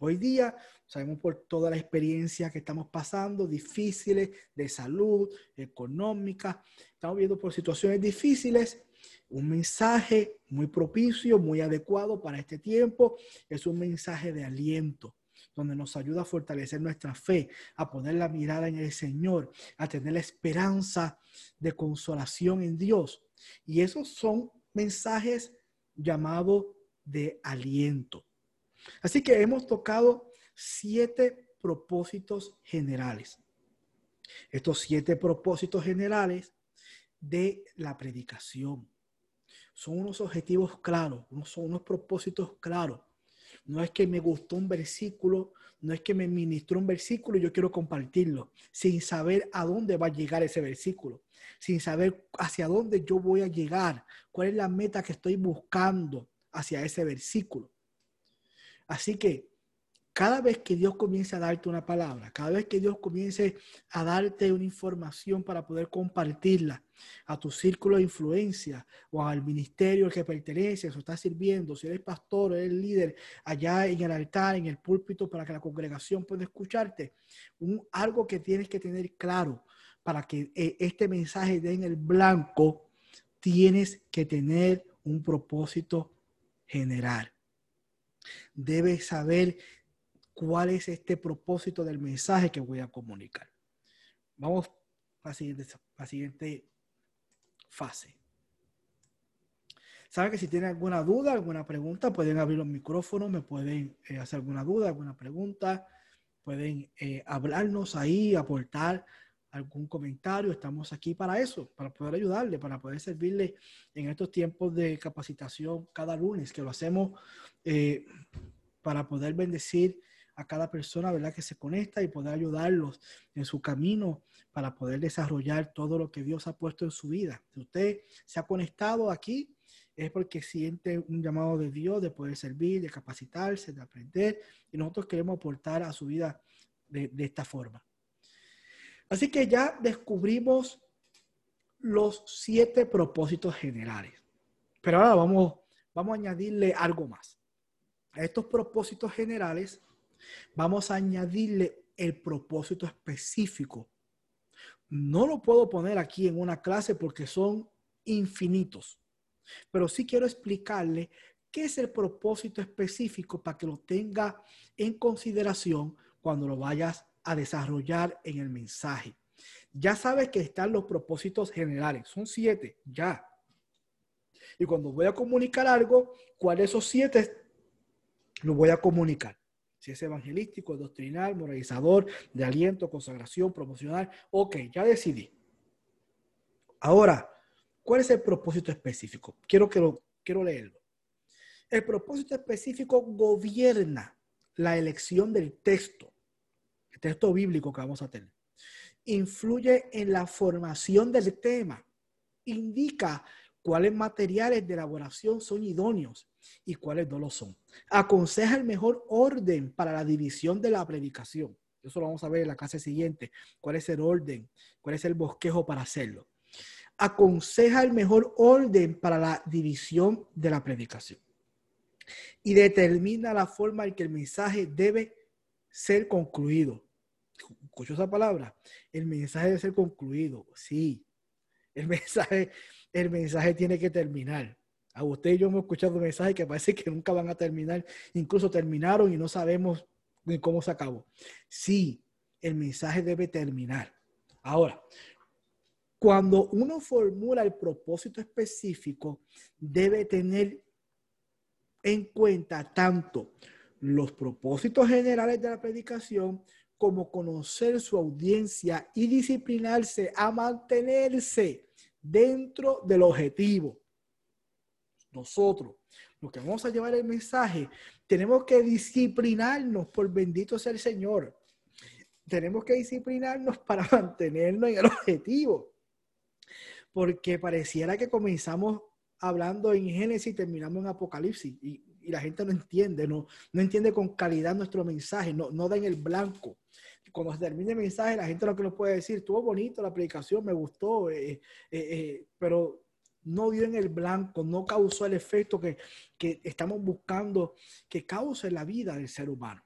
Hoy día sabemos por toda la experiencia que estamos pasando, difíciles de salud, económica, estamos viendo por situaciones difíciles. Un mensaje muy propicio, muy adecuado para este tiempo, es un mensaje de aliento donde nos ayuda a fortalecer nuestra fe, a poner la mirada en el Señor, a tener la esperanza de consolación en Dios. Y esos son mensajes llamados de aliento. Así que hemos tocado siete propósitos generales. Estos siete propósitos generales de la predicación son unos objetivos claros, son unos propósitos claros no es que me gustó un versículo, no es que me ministró un versículo y yo quiero compartirlo, sin saber a dónde va a llegar ese versículo, sin saber hacia dónde yo voy a llegar, cuál es la meta que estoy buscando hacia ese versículo. Así que cada vez que Dios comience a darte una palabra, cada vez que Dios comience a darte una información para poder compartirla a tu círculo de influencia o al ministerio al que perteneces o estás sirviendo, si eres pastor o eres líder allá en el altar, en el púlpito para que la congregación pueda escucharte, un, algo que tienes que tener claro para que eh, este mensaje dé en el blanco, tienes que tener un propósito general. Debes saber cuál es este propósito del mensaje que voy a comunicar. Vamos a la siguiente, la siguiente fase. Saben que si tienen alguna duda, alguna pregunta, pueden abrir los micrófonos, me pueden eh, hacer alguna duda, alguna pregunta, pueden eh, hablarnos ahí, aportar algún comentario. Estamos aquí para eso, para poder ayudarle, para poder servirle en estos tiempos de capacitación cada lunes, que lo hacemos eh, para poder bendecir a cada persona, ¿verdad? Que se conecta y poder ayudarlos en su camino para poder desarrollar todo lo que Dios ha puesto en su vida. Si usted se ha conectado aquí, es porque siente un llamado de Dios de poder servir, de capacitarse, de aprender, y nosotros queremos aportar a su vida de, de esta forma. Así que ya descubrimos los siete propósitos generales. Pero ahora vamos, vamos a añadirle algo más. A estos propósitos generales Vamos a añadirle el propósito específico. No lo puedo poner aquí en una clase porque son infinitos, pero sí quiero explicarle qué es el propósito específico para que lo tenga en consideración cuando lo vayas a desarrollar en el mensaje. Ya sabes que están los propósitos generales, son siete, ya. Y cuando voy a comunicar algo, ¿cuáles esos siete lo voy a comunicar? Si es evangelístico, doctrinal, moralizador, de aliento, consagración, promocional. Ok, ya decidí. Ahora, ¿cuál es el propósito específico? Quiero, quiero leerlo. El propósito específico gobierna la elección del texto, el texto bíblico que vamos a tener. Influye en la formación del tema. Indica cuáles materiales de elaboración son idóneos y cuáles no lo son. Aconseja el mejor orden para la división de la predicación. Eso lo vamos a ver en la clase siguiente. ¿Cuál es el orden? ¿Cuál es el bosquejo para hacerlo? Aconseja el mejor orden para la división de la predicación. Y determina la forma en que el mensaje debe ser concluido. ¿Escuchó esa palabra? El mensaje debe ser concluido. Sí. El [LAUGHS] mensaje, el mensaje tiene que terminar. A usted y yo hemos escuchado mensajes que parece que nunca van a terminar, incluso terminaron y no sabemos ni cómo se acabó. Sí, el mensaje debe terminar. Ahora, cuando uno formula el propósito específico, debe tener en cuenta tanto los propósitos generales de la predicación como conocer su audiencia y disciplinarse a mantenerse dentro del objetivo nosotros, los que vamos a llevar el mensaje, tenemos que disciplinarnos por bendito sea el Señor. Tenemos que disciplinarnos para [LAUGHS] mantenernos en el objetivo. Porque pareciera que comenzamos hablando en Génesis y terminamos en Apocalipsis. Y, la gente no entiende, no, no entiende con calidad nuestro mensaje, no, no da en el blanco. cuando se termine el mensaje, la gente lo que nos puede decir, estuvo bonito la predicación, me gustó, eh, eh, eh, pero no dio en el blanco, no causó el efecto que, que estamos buscando que cause la vida del ser humano.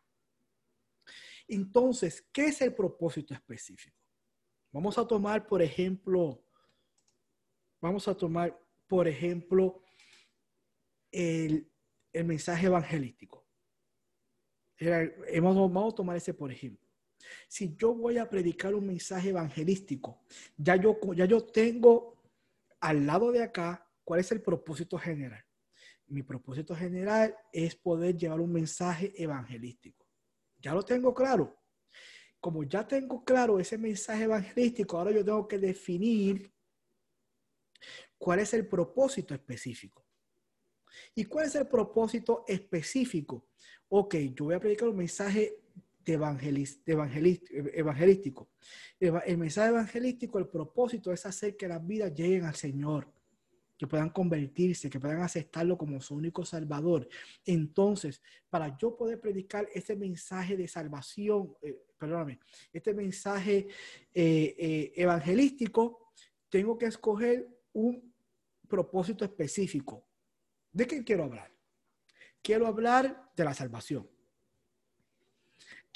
Entonces, ¿qué es el propósito específico? Vamos a tomar, por ejemplo, vamos a tomar, por ejemplo, el, el mensaje evangelístico. Vamos a tomar ese por ejemplo. Si yo voy a predicar un mensaje evangelístico, ya yo, ya yo tengo al lado de acá cuál es el propósito general. Mi propósito general es poder llevar un mensaje evangelístico. Ya lo tengo claro. Como ya tengo claro ese mensaje evangelístico, ahora yo tengo que definir cuál es el propósito específico. ¿Y cuál es el propósito específico? Ok, yo voy a predicar un mensaje evangelístico. El mensaje evangelístico, el propósito es hacer que las vidas lleguen al Señor, que puedan convertirse, que puedan aceptarlo como su único salvador. Entonces, para yo poder predicar este mensaje de salvación, eh, perdóname, este mensaje eh, eh, evangelístico, tengo que escoger un propósito específico. ¿De qué quiero hablar? Quiero hablar de la salvación.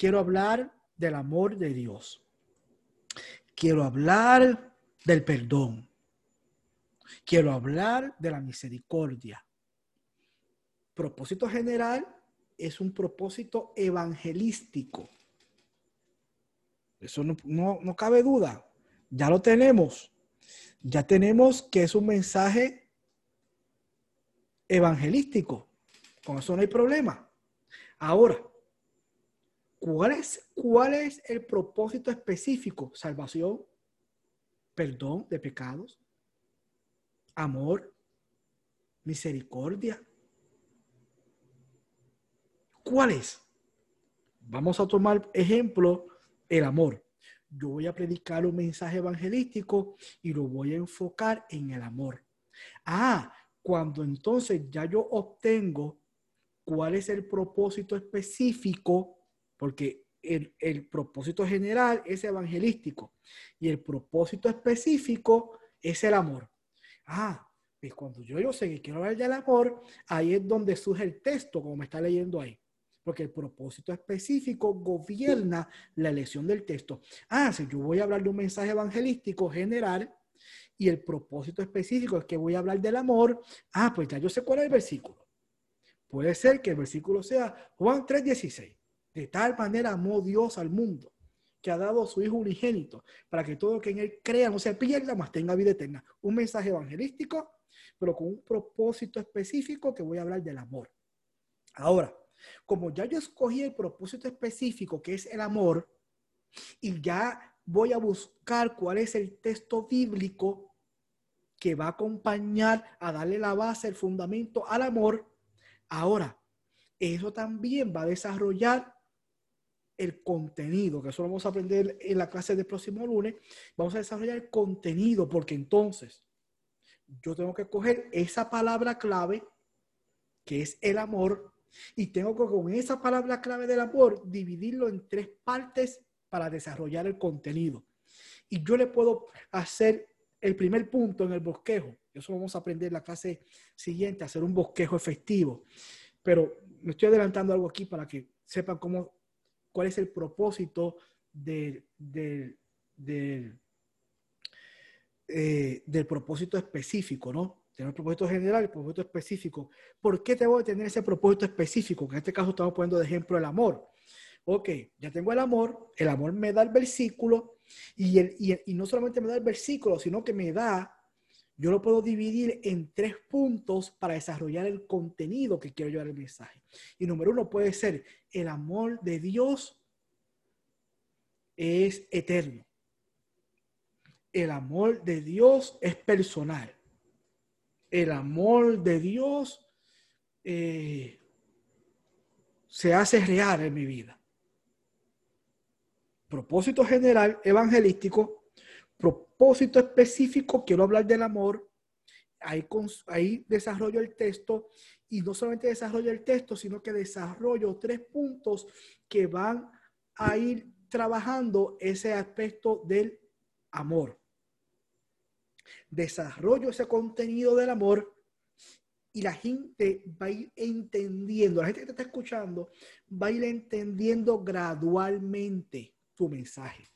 Quiero hablar del amor de Dios. Quiero hablar del perdón. Quiero hablar de la misericordia. Propósito general es un propósito evangelístico. Eso no, no, cabe duda. Ya lo tenemos. Ya tenemos que es un mensaje evangelístico. Con eso no hay problema. Ahora, ¿cuál es, cuál es el propósito específico? Salvación, perdón de pecados, amor, misericordia. ¿Cuál es? Vamos a tomar ejemplo, el amor. Yo voy a predicar un mensaje evangelístico y lo voy a enfocar en el amor. Ah, cuando entonces ya yo obtengo cuál es el propósito específico, porque el, propósito general es evangelístico y el propósito específico es el amor. Ah, pues cuando yo, yo sé que quiero hablar del amor, ahí es donde surge el texto, como me está leyendo ahí. Porque el propósito específico gobierna la elección del texto. Ah, si yo voy a hablar de un mensaje evangelístico general y el propósito específico es que voy a hablar del amor, ah, pues ya yo sé cuál es el versículo. Puede ser que el versículo sea Juan 3:16. De tal manera amó Dios al mundo que ha dado a su Hijo unigénito para que todo que en él crea no se pierda, más tenga vida eterna. Un mensaje evangelístico, pero con un propósito específico que voy a hablar del amor. Ahora, como ya yo escogí el propósito específico que es el amor, y ya voy a buscar cuál es el texto bíblico que va a acompañar a darle la base, el fundamento al amor, Ahora, eso también va a desarrollar el contenido, que eso lo vamos a aprender en la clase del próximo lunes. Vamos a desarrollar el contenido, porque entonces yo tengo que coger esa palabra clave, que es el amor, y tengo que con esa palabra clave del amor dividirlo en tres partes para desarrollar el contenido. Y yo le puedo hacer el primer punto en el bosquejo. Eso vamos a aprender en la clase siguiente, hacer un bosquejo efectivo. Pero me estoy adelantando algo aquí para que sepan cómo, cuál es el propósito de, eh, del propósito específico, ¿no? Tener el propósito general, el propósito específico. ¿Por qué tengo que tener ese propósito específico? Que en este caso estamos poniendo de ejemplo el amor. Ok, ya tengo el amor, el amor me da el versículo y, el, y no solamente me da el versículo, sino que me da yo lo puedo dividir en tres puntos para desarrollar el contenido que quiero llevar el mensaje. Y número uno puede ser el amor de Dios es eterno. El amor de Dios es personal. El amor de Dios eh, se hace real en mi vida. Propósito general evangelístico propósito específico, quiero hablar del amor, ahí, ahí desarrollo el texto y no solamente desarrollo el texto, sino que desarrollo tres puntos que van a ir trabajando ese aspecto del amor. Desarrollo ese contenido del amor y la gente va a ir entendiendo, la gente que te está escuchando va a ir entendiendo gradualmente tu mensaje.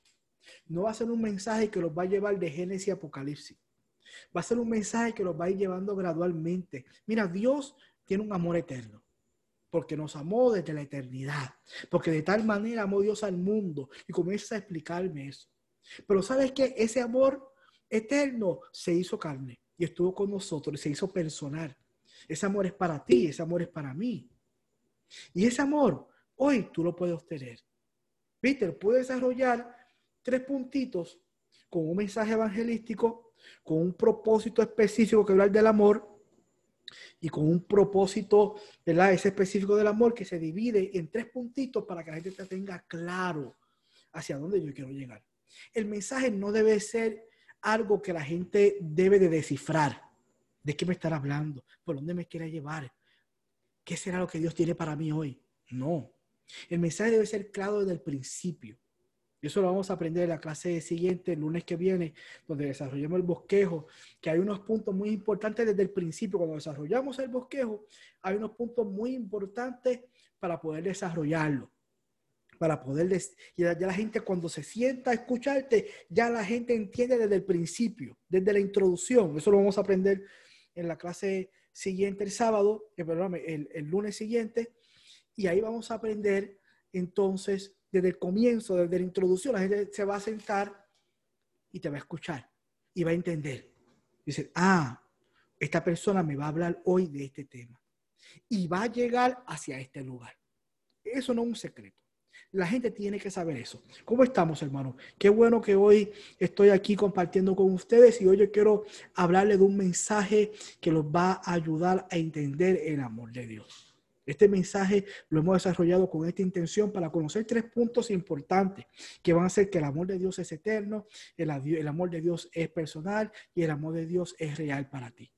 No va a ser un mensaje que los va a llevar de Génesis a Apocalipsis. Va a ser un mensaje que los va a ir llevando gradualmente. Mira, Dios tiene un amor eterno porque nos amó desde la eternidad, porque de tal manera amó Dios al mundo y comienza a explicarme eso. Pero sabes que ese amor eterno se hizo carne y estuvo con nosotros, se hizo personal. Ese amor es para ti, ese amor es para mí. Y ese amor, hoy tú lo puedes obtener. Peter puede desarrollar tres puntitos con un mensaje evangelístico, con un propósito específico que hablar del amor y con un propósito, específico del amor que se divide en tres puntitos para que la gente tenga claro hacia dónde yo quiero llegar. El mensaje no debe ser algo que la gente debe de descifrar. ¿De qué me estará hablando? ¿Por dónde me quiere llevar? ¿Qué será lo que Dios tiene para mí hoy? No. El mensaje debe ser claro desde el principio. Eso lo vamos a aprender en la clase siguiente, el lunes que viene, donde desarrollemos el bosquejo, que hay unos puntos muy importantes desde el principio. Cuando desarrollamos el bosquejo, hay unos puntos muy importantes para poder desarrollarlo para poder y ya la gente cuando se sienta a escucharte, ya la gente entiende desde el principio, desde la introducción. Eso lo vamos a aprender en la clase siguiente el sábado, eh, el, el lunes siguiente, y ahí vamos a aprender entonces desde el comienzo, desde la introducción, la gente se va a sentar y te va a escuchar y va a entender. Dice, ah, esta persona me va a hablar hoy de este tema y va a llegar hacia este lugar. Eso no es un secreto. La gente tiene que saber eso. ¿Cómo estamos, hermano? Qué bueno que hoy estoy aquí compartiendo con ustedes y hoy yo quiero hablarle de un mensaje que los va a ayudar a entender el amor de Dios. Este mensaje lo hemos desarrollado con esta intención para conocer tres puntos importantes que van a hacer que el amor de Dios es eterno, el, el amor de Dios es personal y el amor de Dios es real para ti.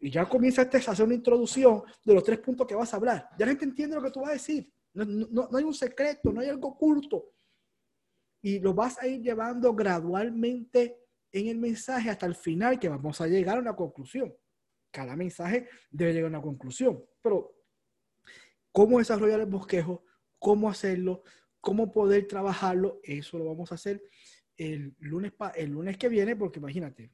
Y ya comienza a hacer una introducción de los tres puntos que vas a hablar. Ya la gente entiende lo que tú vas a decir. No, hay un secreto, no hay algo oculto. Y lo vas a ir llevando gradualmente en el mensaje hasta el final que vamos a llegar a una conclusión. Cada mensaje debe llegar a una conclusión. Pero, ¿cómo desarrollar el bosquejo? ¿Cómo hacerlo? ¿Cómo poder trabajarlo? Eso lo vamos a hacer el lunes, el lunes que viene, porque imagínate,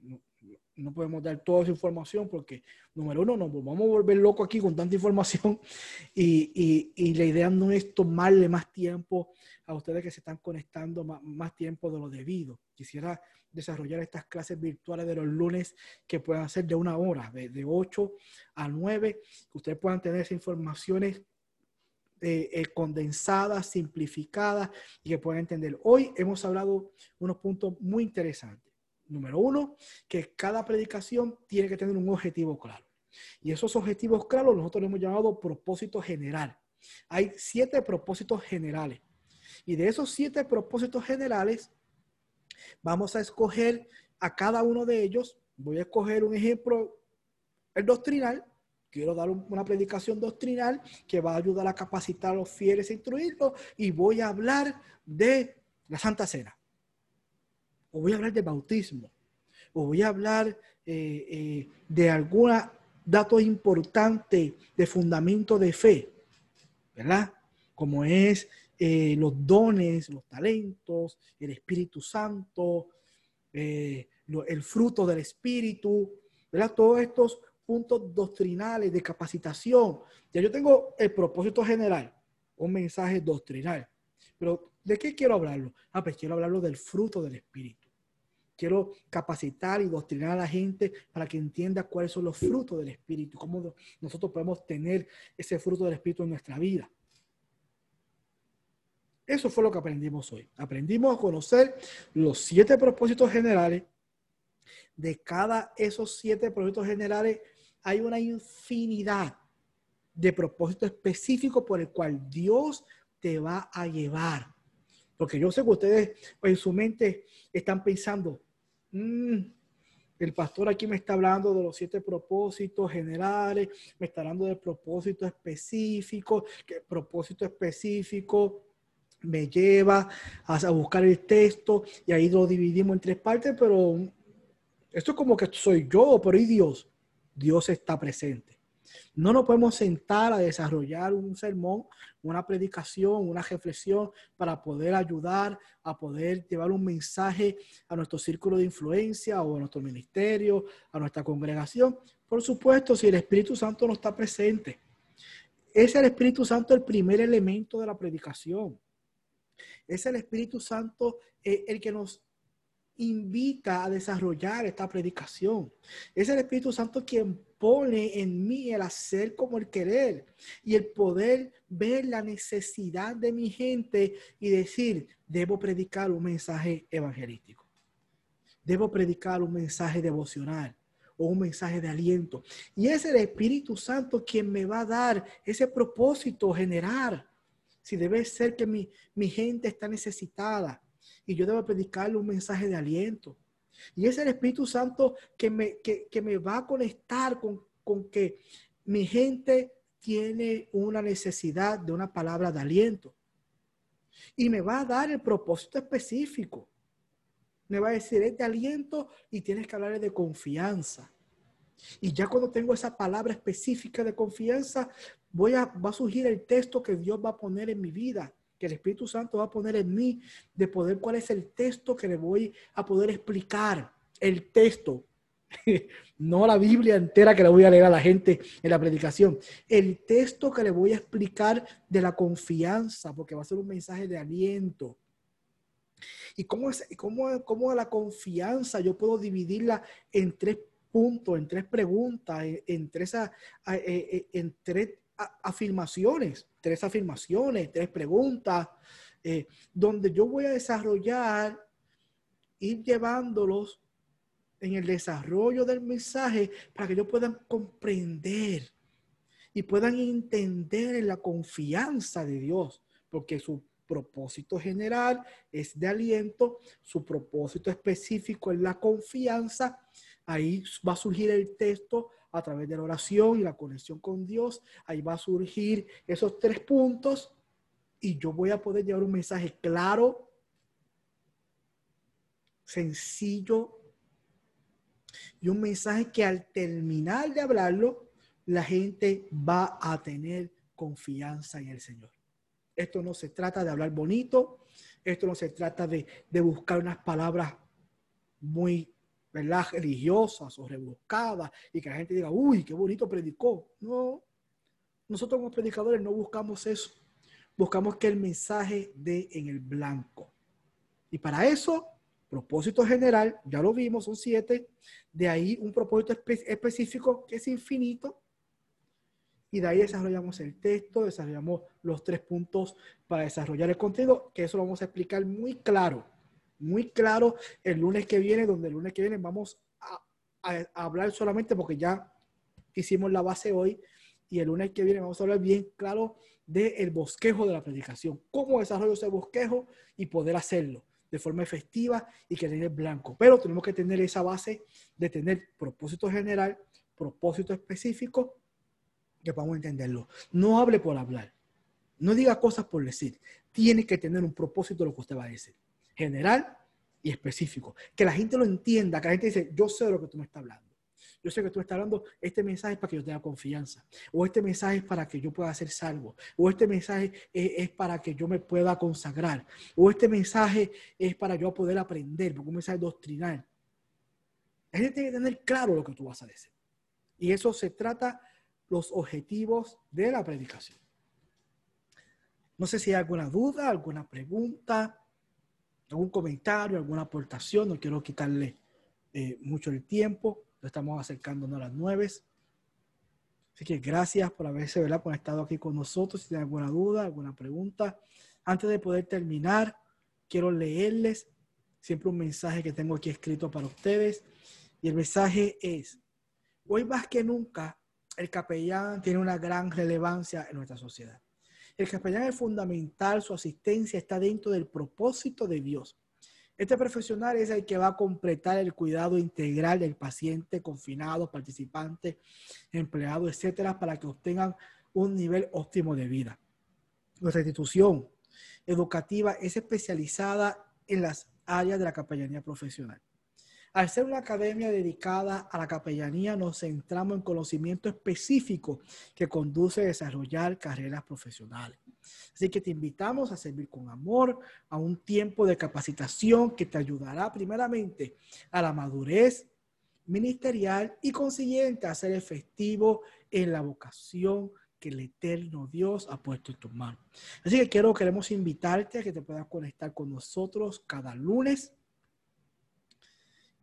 no podemos dar toda esa información porque, número uno, nos vamos a volver locos aquí con tanta información [LAUGHS] y, y, la idea no es tomarle más tiempo a ustedes que se están conectando más, tiempo de lo debido. Quisiera desarrollar estas clases virtuales de los lunes que puedan ser de una hora, de, de 8 a 9, que ustedes puedan tener esas informaciones eh, eh, condensadas, simplificadas y que puedan entender. Hoy hemos hablado unos puntos muy interesantes. Número uno, que cada predicación tiene que tener un objetivo claro. Y esos objetivos claros nosotros lo hemos llamado propósito general. Hay siete propósitos generales. Y de esos siete propósitos generales, vamos a escoger a cada uno de ellos. Voy a escoger un ejemplo, el doctrinal. Quiero dar una predicación doctrinal que va a ayudar a capacitar a los fieles e instruirlos. Y voy a hablar de la Santa Cena o voy a hablar de bautismo, o voy a hablar eh, eh, de algún dato importante de fundamento de fe, ¿verdad? Como es eh, los dones, los talentos, el Espíritu Santo, el fruto del Espíritu, ¿verdad? Todos estos puntos doctrinales de capacitación. Ya yo tengo el propósito general, un mensaje doctrinal. Pero, ¿de qué quiero hablarlo? Ah, pues quiero hablarlo del fruto del Espíritu. Quiero capacitar y doctrinar a la gente para que entienda cuáles son los frutos del Espíritu, cómo nosotros podemos tener ese fruto del Espíritu en nuestra vida. Eso fue lo que aprendimos hoy. Aprendimos a conocer los siete propósitos generales. De cada esos siete propósitos generales hay una infinidad de propósitos específicos por el cual Dios te va a llevar. Porque yo sé que ustedes en su mente están pensando, mm, el pastor aquí me está hablando de los siete propósitos generales, me está hablando de propósito específico, que propósito específico me lleva a, buscar el texto y ahí lo dividimos en tres partes, pero esto es como que soy yo, pero ¿y Dios? Dios está presente. No nos podemos sentar a desarrollar un sermón, una predicación, una reflexión para poder ayudar a poder llevar un mensaje a nuestro círculo de influencia o a nuestro ministerio, a nuestra congregación. Por supuesto, si el Espíritu Santo no está presente. Es el Espíritu Santo el primer elemento de la predicación. Es el Espíritu Santo eh, el que nos invita a desarrollar esta predicación. Es el Espíritu Santo quien pone en mí el hacer como el querer y el poder ver la necesidad de mi gente y decir, debo predicar un mensaje evangelístico. Debo predicar un mensaje devocional o un mensaje de aliento. Y es el Espíritu Santo quien me va a dar ese propósito general. Si debe ser que mi, mi gente está necesitada, y yo debo predicarle un mensaje de aliento. Y es el Espíritu Santo que me, que, me va a conectar con, con que mi gente tiene una necesidad de una palabra de aliento. Y me va a dar el propósito específico. Me va a decir, es de aliento y tienes que hablarle de confianza. Y ya cuando tengo esa palabra específica de confianza, voy a, va a surgir el texto que Dios va a poner en mi vida que el Espíritu Santo va a poner en mí de poder cuál es el texto que le voy a poder explicar. El texto, [LAUGHS] no la Biblia entera que le voy a leer a la gente en la predicación. El texto que le voy a explicar de la confianza, porque va a ser un mensaje de aliento. ¿Y cómo, es, cómo, cómo la confianza yo puedo dividirla en tres puntos, en tres preguntas, en, tres, en tres afirmaciones, tres afirmaciones, tres preguntas, eh, donde yo voy a desarrollar, ir llevándolos en el desarrollo del mensaje para que ellos puedan comprender y puedan entender en la confianza de Dios, porque su propósito general es de aliento, su propósito específico es la confianza. Ahí va a surgir el texto a través de la oración y la conexión con Dios. Ahí va a surgir esos tres puntos y yo voy a poder llevar un mensaje claro, sencillo y un mensaje que al terminar de hablarlo, la gente va a tener confianza en el Señor. Esto no se trata de hablar bonito, esto no se trata de, de buscar unas palabras muy ¿verdad? religiosas o rebuscadas y que la gente diga, uy, qué bonito predicó. No, nosotros como predicadores no buscamos eso. Buscamos que el mensaje dé en el blanco. Y para eso, propósito general, ya lo vimos, son siete. De ahí un propósito específico que es infinito. Y de ahí desarrollamos el texto, desarrollamos los tres puntos para desarrollar el contenido, que eso lo vamos a explicar muy claro muy claro el lunes que viene, donde el lunes que viene vamos a, hablar solamente porque ya hicimos la base hoy y el lunes que viene vamos a hablar bien claro del bosquejo de la predicación, cómo desarrollo ese bosquejo y poder hacerlo de forma efectiva y que tenga blanco. Pero tenemos que tener esa base de tener propósito general, propósito específico, que podamos entenderlo. No hable por hablar. No diga cosas por decir. Tiene que tener un propósito lo que usted va a decir general y específico. Que la gente lo entienda, que la gente dice, yo sé de lo que tú me estás hablando. Yo sé que tú estás hablando, este mensaje es para que yo tenga confianza, o este mensaje es para que yo pueda ser salvo, o este mensaje es, para que yo me pueda consagrar, o este mensaje es para yo poder aprender, porque un mensaje doctrinal. La gente tiene que tener claro lo que tú vas a decir. Y eso se trata los objetivos de la predicación. No sé si hay alguna duda, alguna pregunta algún comentario, alguna aportación. No quiero quitarle eh, mucho el tiempo. Estamos acercándonos a las nueve. Así que gracias por haberse ¿verdad? por estado aquí con nosotros. Si tienen alguna duda, alguna pregunta. Antes de poder terminar, quiero leerles siempre un mensaje que tengo aquí escrito para ustedes. Y el mensaje es, hoy más que nunca, el capellán tiene una gran relevancia en nuestra sociedad. El capellán es fundamental, su asistencia está dentro del propósito de Dios. Este profesional es el que va a completar el cuidado integral del paciente, confinado, participante, empleado, etcétera, para que obtengan un nivel óptimo de vida. Nuestra institución educativa es especializada en las áreas de la capellanía profesional. Al ser una academia dedicada a la capellanía, nos centramos en conocimiento específico que conduce a desarrollar carreras profesionales. Así que te invitamos a servir con amor, a un tiempo de capacitación que te ayudará primeramente a la madurez ministerial y consiguiente a ser efectivo en la vocación que el eterno Dios ha puesto en tus manos. Así que quiero, queremos invitarte a que te puedas conectar con nosotros cada lunes,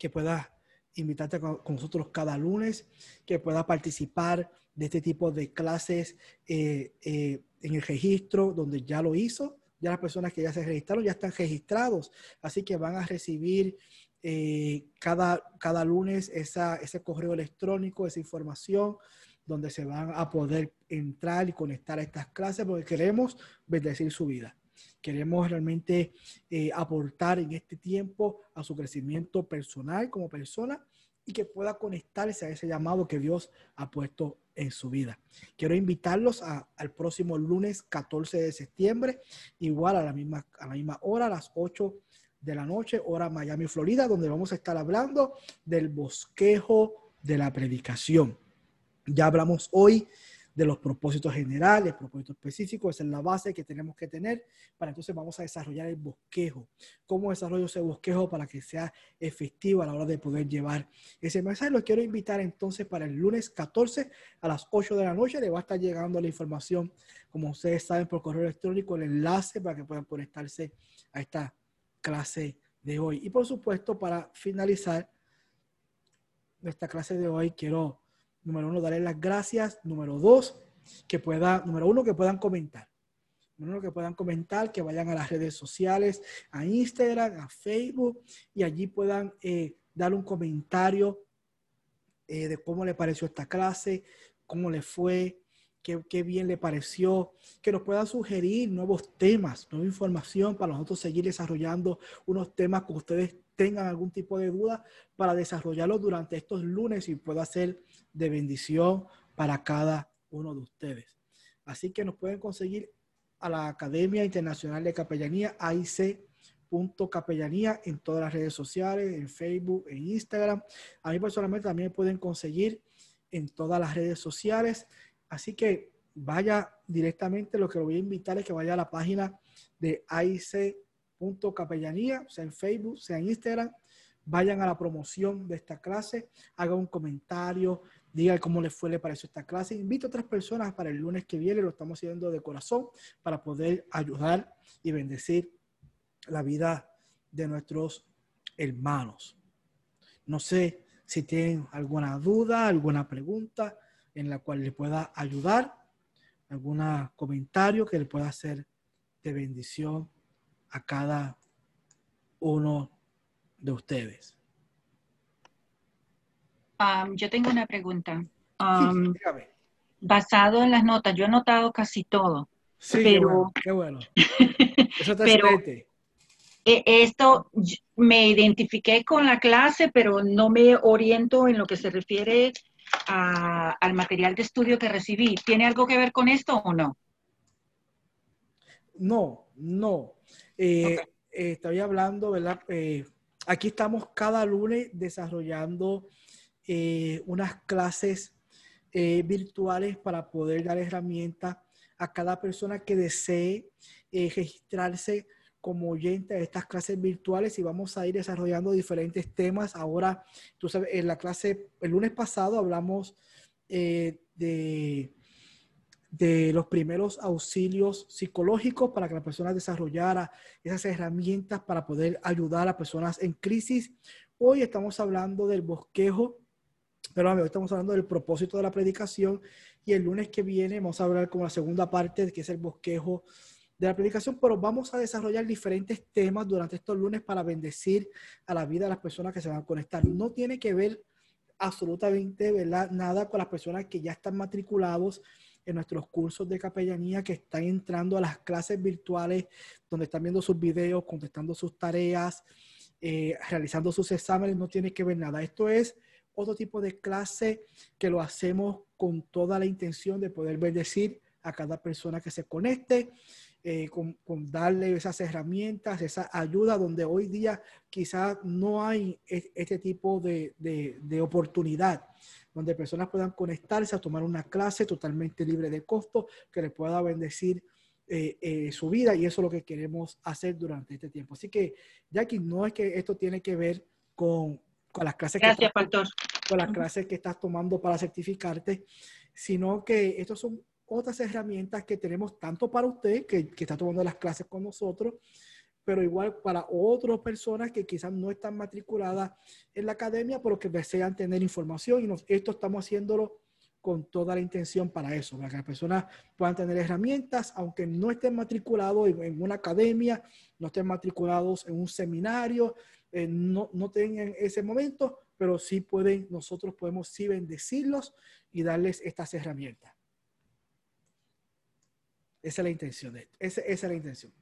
que puedas invitarte con, nosotros cada lunes, que puedas participar de este tipo de clases eh, eh, en el registro donde ya lo hizo. Ya las personas que ya se registraron ya están registrados, así que van a recibir eh, cada, cada lunes ese correo electrónico, esa información donde se van a poder entrar y conectar a estas clases porque queremos bendecir su vida. Queremos realmente eh, aportar en este tiempo a su crecimiento personal como persona y que pueda conectarse a ese llamado que Dios ha puesto en su vida. Quiero invitarlos al próximo lunes 14 de septiembre, igual a la misma, a la misma hora, a las 8 de la noche, hora Miami, Florida, donde vamos a estar hablando del bosquejo de la predicación. Ya hablamos hoy de los propósitos generales, propósitos específicos, esa es la base que tenemos que tener para entonces vamos a desarrollar el bosquejo. ¿Cómo desarrollo ese bosquejo para que sea efectivo a la hora de poder llevar ese mensaje? Lo quiero invitar entonces para el lunes 14 a las 8 de la noche. Le va a estar llegando la información, como ustedes saben, por correo electrónico, el enlace para que puedan conectarse a esta clase de hoy. Y por supuesto, para finalizar nuestra clase de hoy, quiero Número uno, darle las gracias. Número dos, que pueda, número uno, que puedan comentar. Número uno, que puedan comentar, que vayan a las redes sociales, a Instagram, a Facebook, y allí puedan eh, dar un comentario eh, de cómo le pareció esta clase, cómo le fue, qué, qué, bien le pareció, que nos puedan sugerir nuevos temas, nueva información para nosotros seguir desarrollando unos temas que ustedes tengan algún tipo de duda para desarrollarlos durante estos lunes y pueda ser de bendición para cada uno de ustedes. Así que nos pueden conseguir a la Academia Internacional de Capellanía, AIC.capellanía, en todas las redes sociales, en Facebook, en Instagram. A mí personalmente también pueden conseguir en todas las redes sociales. Así que vaya directamente, lo que lo voy a invitar es que vaya a la página de AIC.capellanía, sea en Facebook, sea en Instagram, vayan a la promoción de esta clase, hagan un comentario, diga cómo le fue, le pareció esta clase. Invito a otras personas para el lunes que viene, lo estamos haciendo de corazón para poder ayudar y bendecir la vida de nuestros hermanos. No sé si tienen alguna duda, alguna pregunta en la cual le pueda ayudar, algún comentario que le pueda hacer de bendición a cada uno de ustedes yo tengo una pregunta. basado en las notas, yo he notado casi todo. Sí, pero, qué bueno. [LAUGHS] Eso te pero, e, esto me identifiqué con la clase, pero no me oriento en lo que se refiere al material de estudio que recibí. ¿Tiene algo que ver con esto o no? No, no. Eh, eh, estoy hablando, ¿verdad? Eh, aquí estamos cada lunes desarrollando eh, unas clases virtuales para poder dar herramientas a cada persona que desee registrarse como oyente de estas clases virtuales y vamos a ir desarrollando diferentes temas. Ahora, tú sabes, en la clase, el lunes pasado hablamos de, de los primeros auxilios psicológicos para que la persona desarrollara esas herramientas para poder ayudar a personas en crisis. Hoy estamos hablando del bosquejo pero hoy estamos hablando del propósito de la predicación y el lunes que viene vamos a hablar con la segunda parte, que es el bosquejo de la predicación, pero vamos a desarrollar diferentes temas durante estos lunes para bendecir a la vida de las personas que se van a conectar. No tiene que ver absolutamente ¿verdad? nada con las personas que ya están matriculados en nuestros cursos de capellanía, que están entrando a las clases virtuales, donde están viendo sus videos, contestando sus tareas, eh, realizando sus exámenes, no tiene que ver nada. Esto es otro tipo de clase que lo hacemos con toda la intención de poder bendecir a cada persona que se conecte. eh, con, darle esas herramientas, esa ayuda donde hoy día quizás no hay este tipo de, de, oportunidad, donde personas puedan conectarse a tomar una clase totalmente libre de costo que les pueda bendecir eh, eh, su vida y eso es lo que queremos hacer durante este tiempo. Así que, Jackie, no es que esto tiene que ver con, con las clases que estás, con las clases que estás tomando para certificarte, sino que estos son otras herramientas que tenemos tanto para usted, que, que está tomando las clases con nosotros, pero igual para otras personas que quizás no están matriculadas en la academia, pero que desean tener información. Y esto estamos haciéndolo con toda la intención para eso, para que las personas puedan tener herramientas, aunque no estén matriculados en, una academia, no estén matriculados en un seminario, eh, no, no tengan ese momento, pero sí pueden, nosotros podemos sí bendecirlos y darles estas herramientas. Esa es la intención de esto. Esa, es la intención.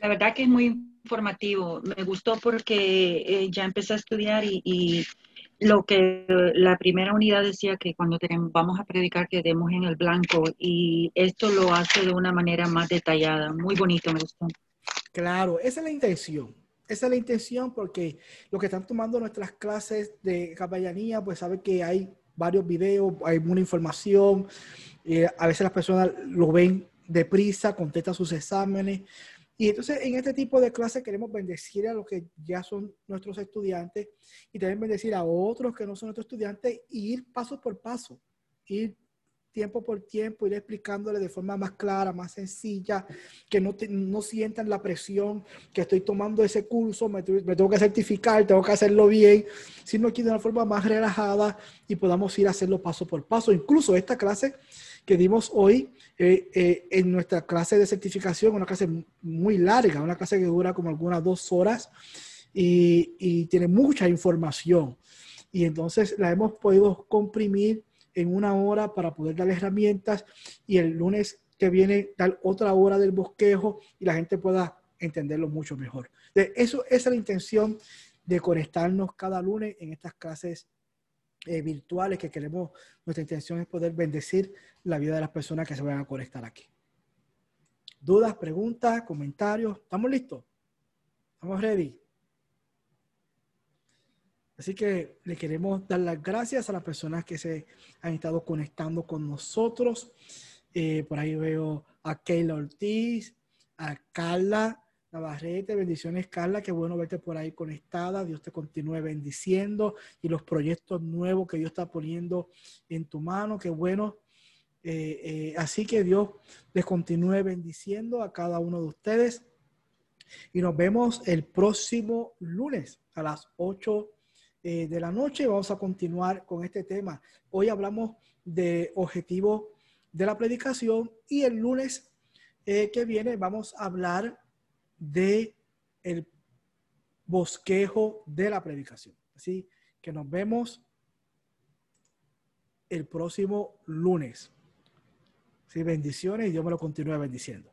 La verdad que es muy informativo. Me gustó porque eh, ya empecé a estudiar y, lo que la primera unidad decía que cuando tenemos, vamos a predicar que demos en el blanco y esto lo hace de una manera más detallada. Muy bonito, me gustó. Claro, esa es la intención. Esa es la intención porque los que están tomando nuestras clases de capellanía, pues saben que hay varios videos, hay una información. Eh, a veces las personas lo ven deprisa, contesta sus exámenes. Y entonces en este tipo de clases queremos bendecir a los que ya son nuestros estudiantes y también bendecir a otros que no son nuestros estudiantes y ir paso por paso, ir tiempo por tiempo, ir explicándole de forma más clara, más sencilla, que no, no sientan la presión que estoy tomando ese curso, me, tengo que certificar, tengo que hacerlo bien, sino que de una forma más relajada y podamos ir a hacerlo paso por paso. Incluso esta clase que dimos hoy eh, eh, en nuestra clase de certificación, una clase muy larga, una clase que dura como algunas dos horas y, y tiene mucha información. Y entonces la hemos podido comprimir en una hora para poder dar herramientas y el lunes que viene dar otra hora del bosquejo y la gente pueda entenderlo mucho mejor. Eso, esa es la intención de conectarnos cada lunes en estas clases eh, virtuales que queremos, nuestra intención es poder bendecir la vida de las personas que se van a conectar aquí. ¿Dudas, preguntas, comentarios? ¿Estamos listos? ¿Estamos ready? Así que le queremos dar las gracias a las personas que se han estado conectando con nosotros. Eh, por ahí veo a Keila Ortiz, a Carla Navarrete. Bendiciones, Carla. Qué bueno verte por ahí conectada. Dios te continúe bendiciendo y los proyectos nuevos que Dios está poniendo en tu mano. Qué bueno. Eh, eh, así que Dios les continúe bendiciendo a cada uno de ustedes. Y nos vemos el próximo lunes a las 8 eh, de la noche. Vamos a continuar con este tema. Hoy hablamos de objetivos de la predicación y el lunes eh, que viene vamos a hablar de el bosquejo de la predicación. Así que nos vemos el próximo lunes. Sí, bendiciones y Dios me lo continúe bendiciendo.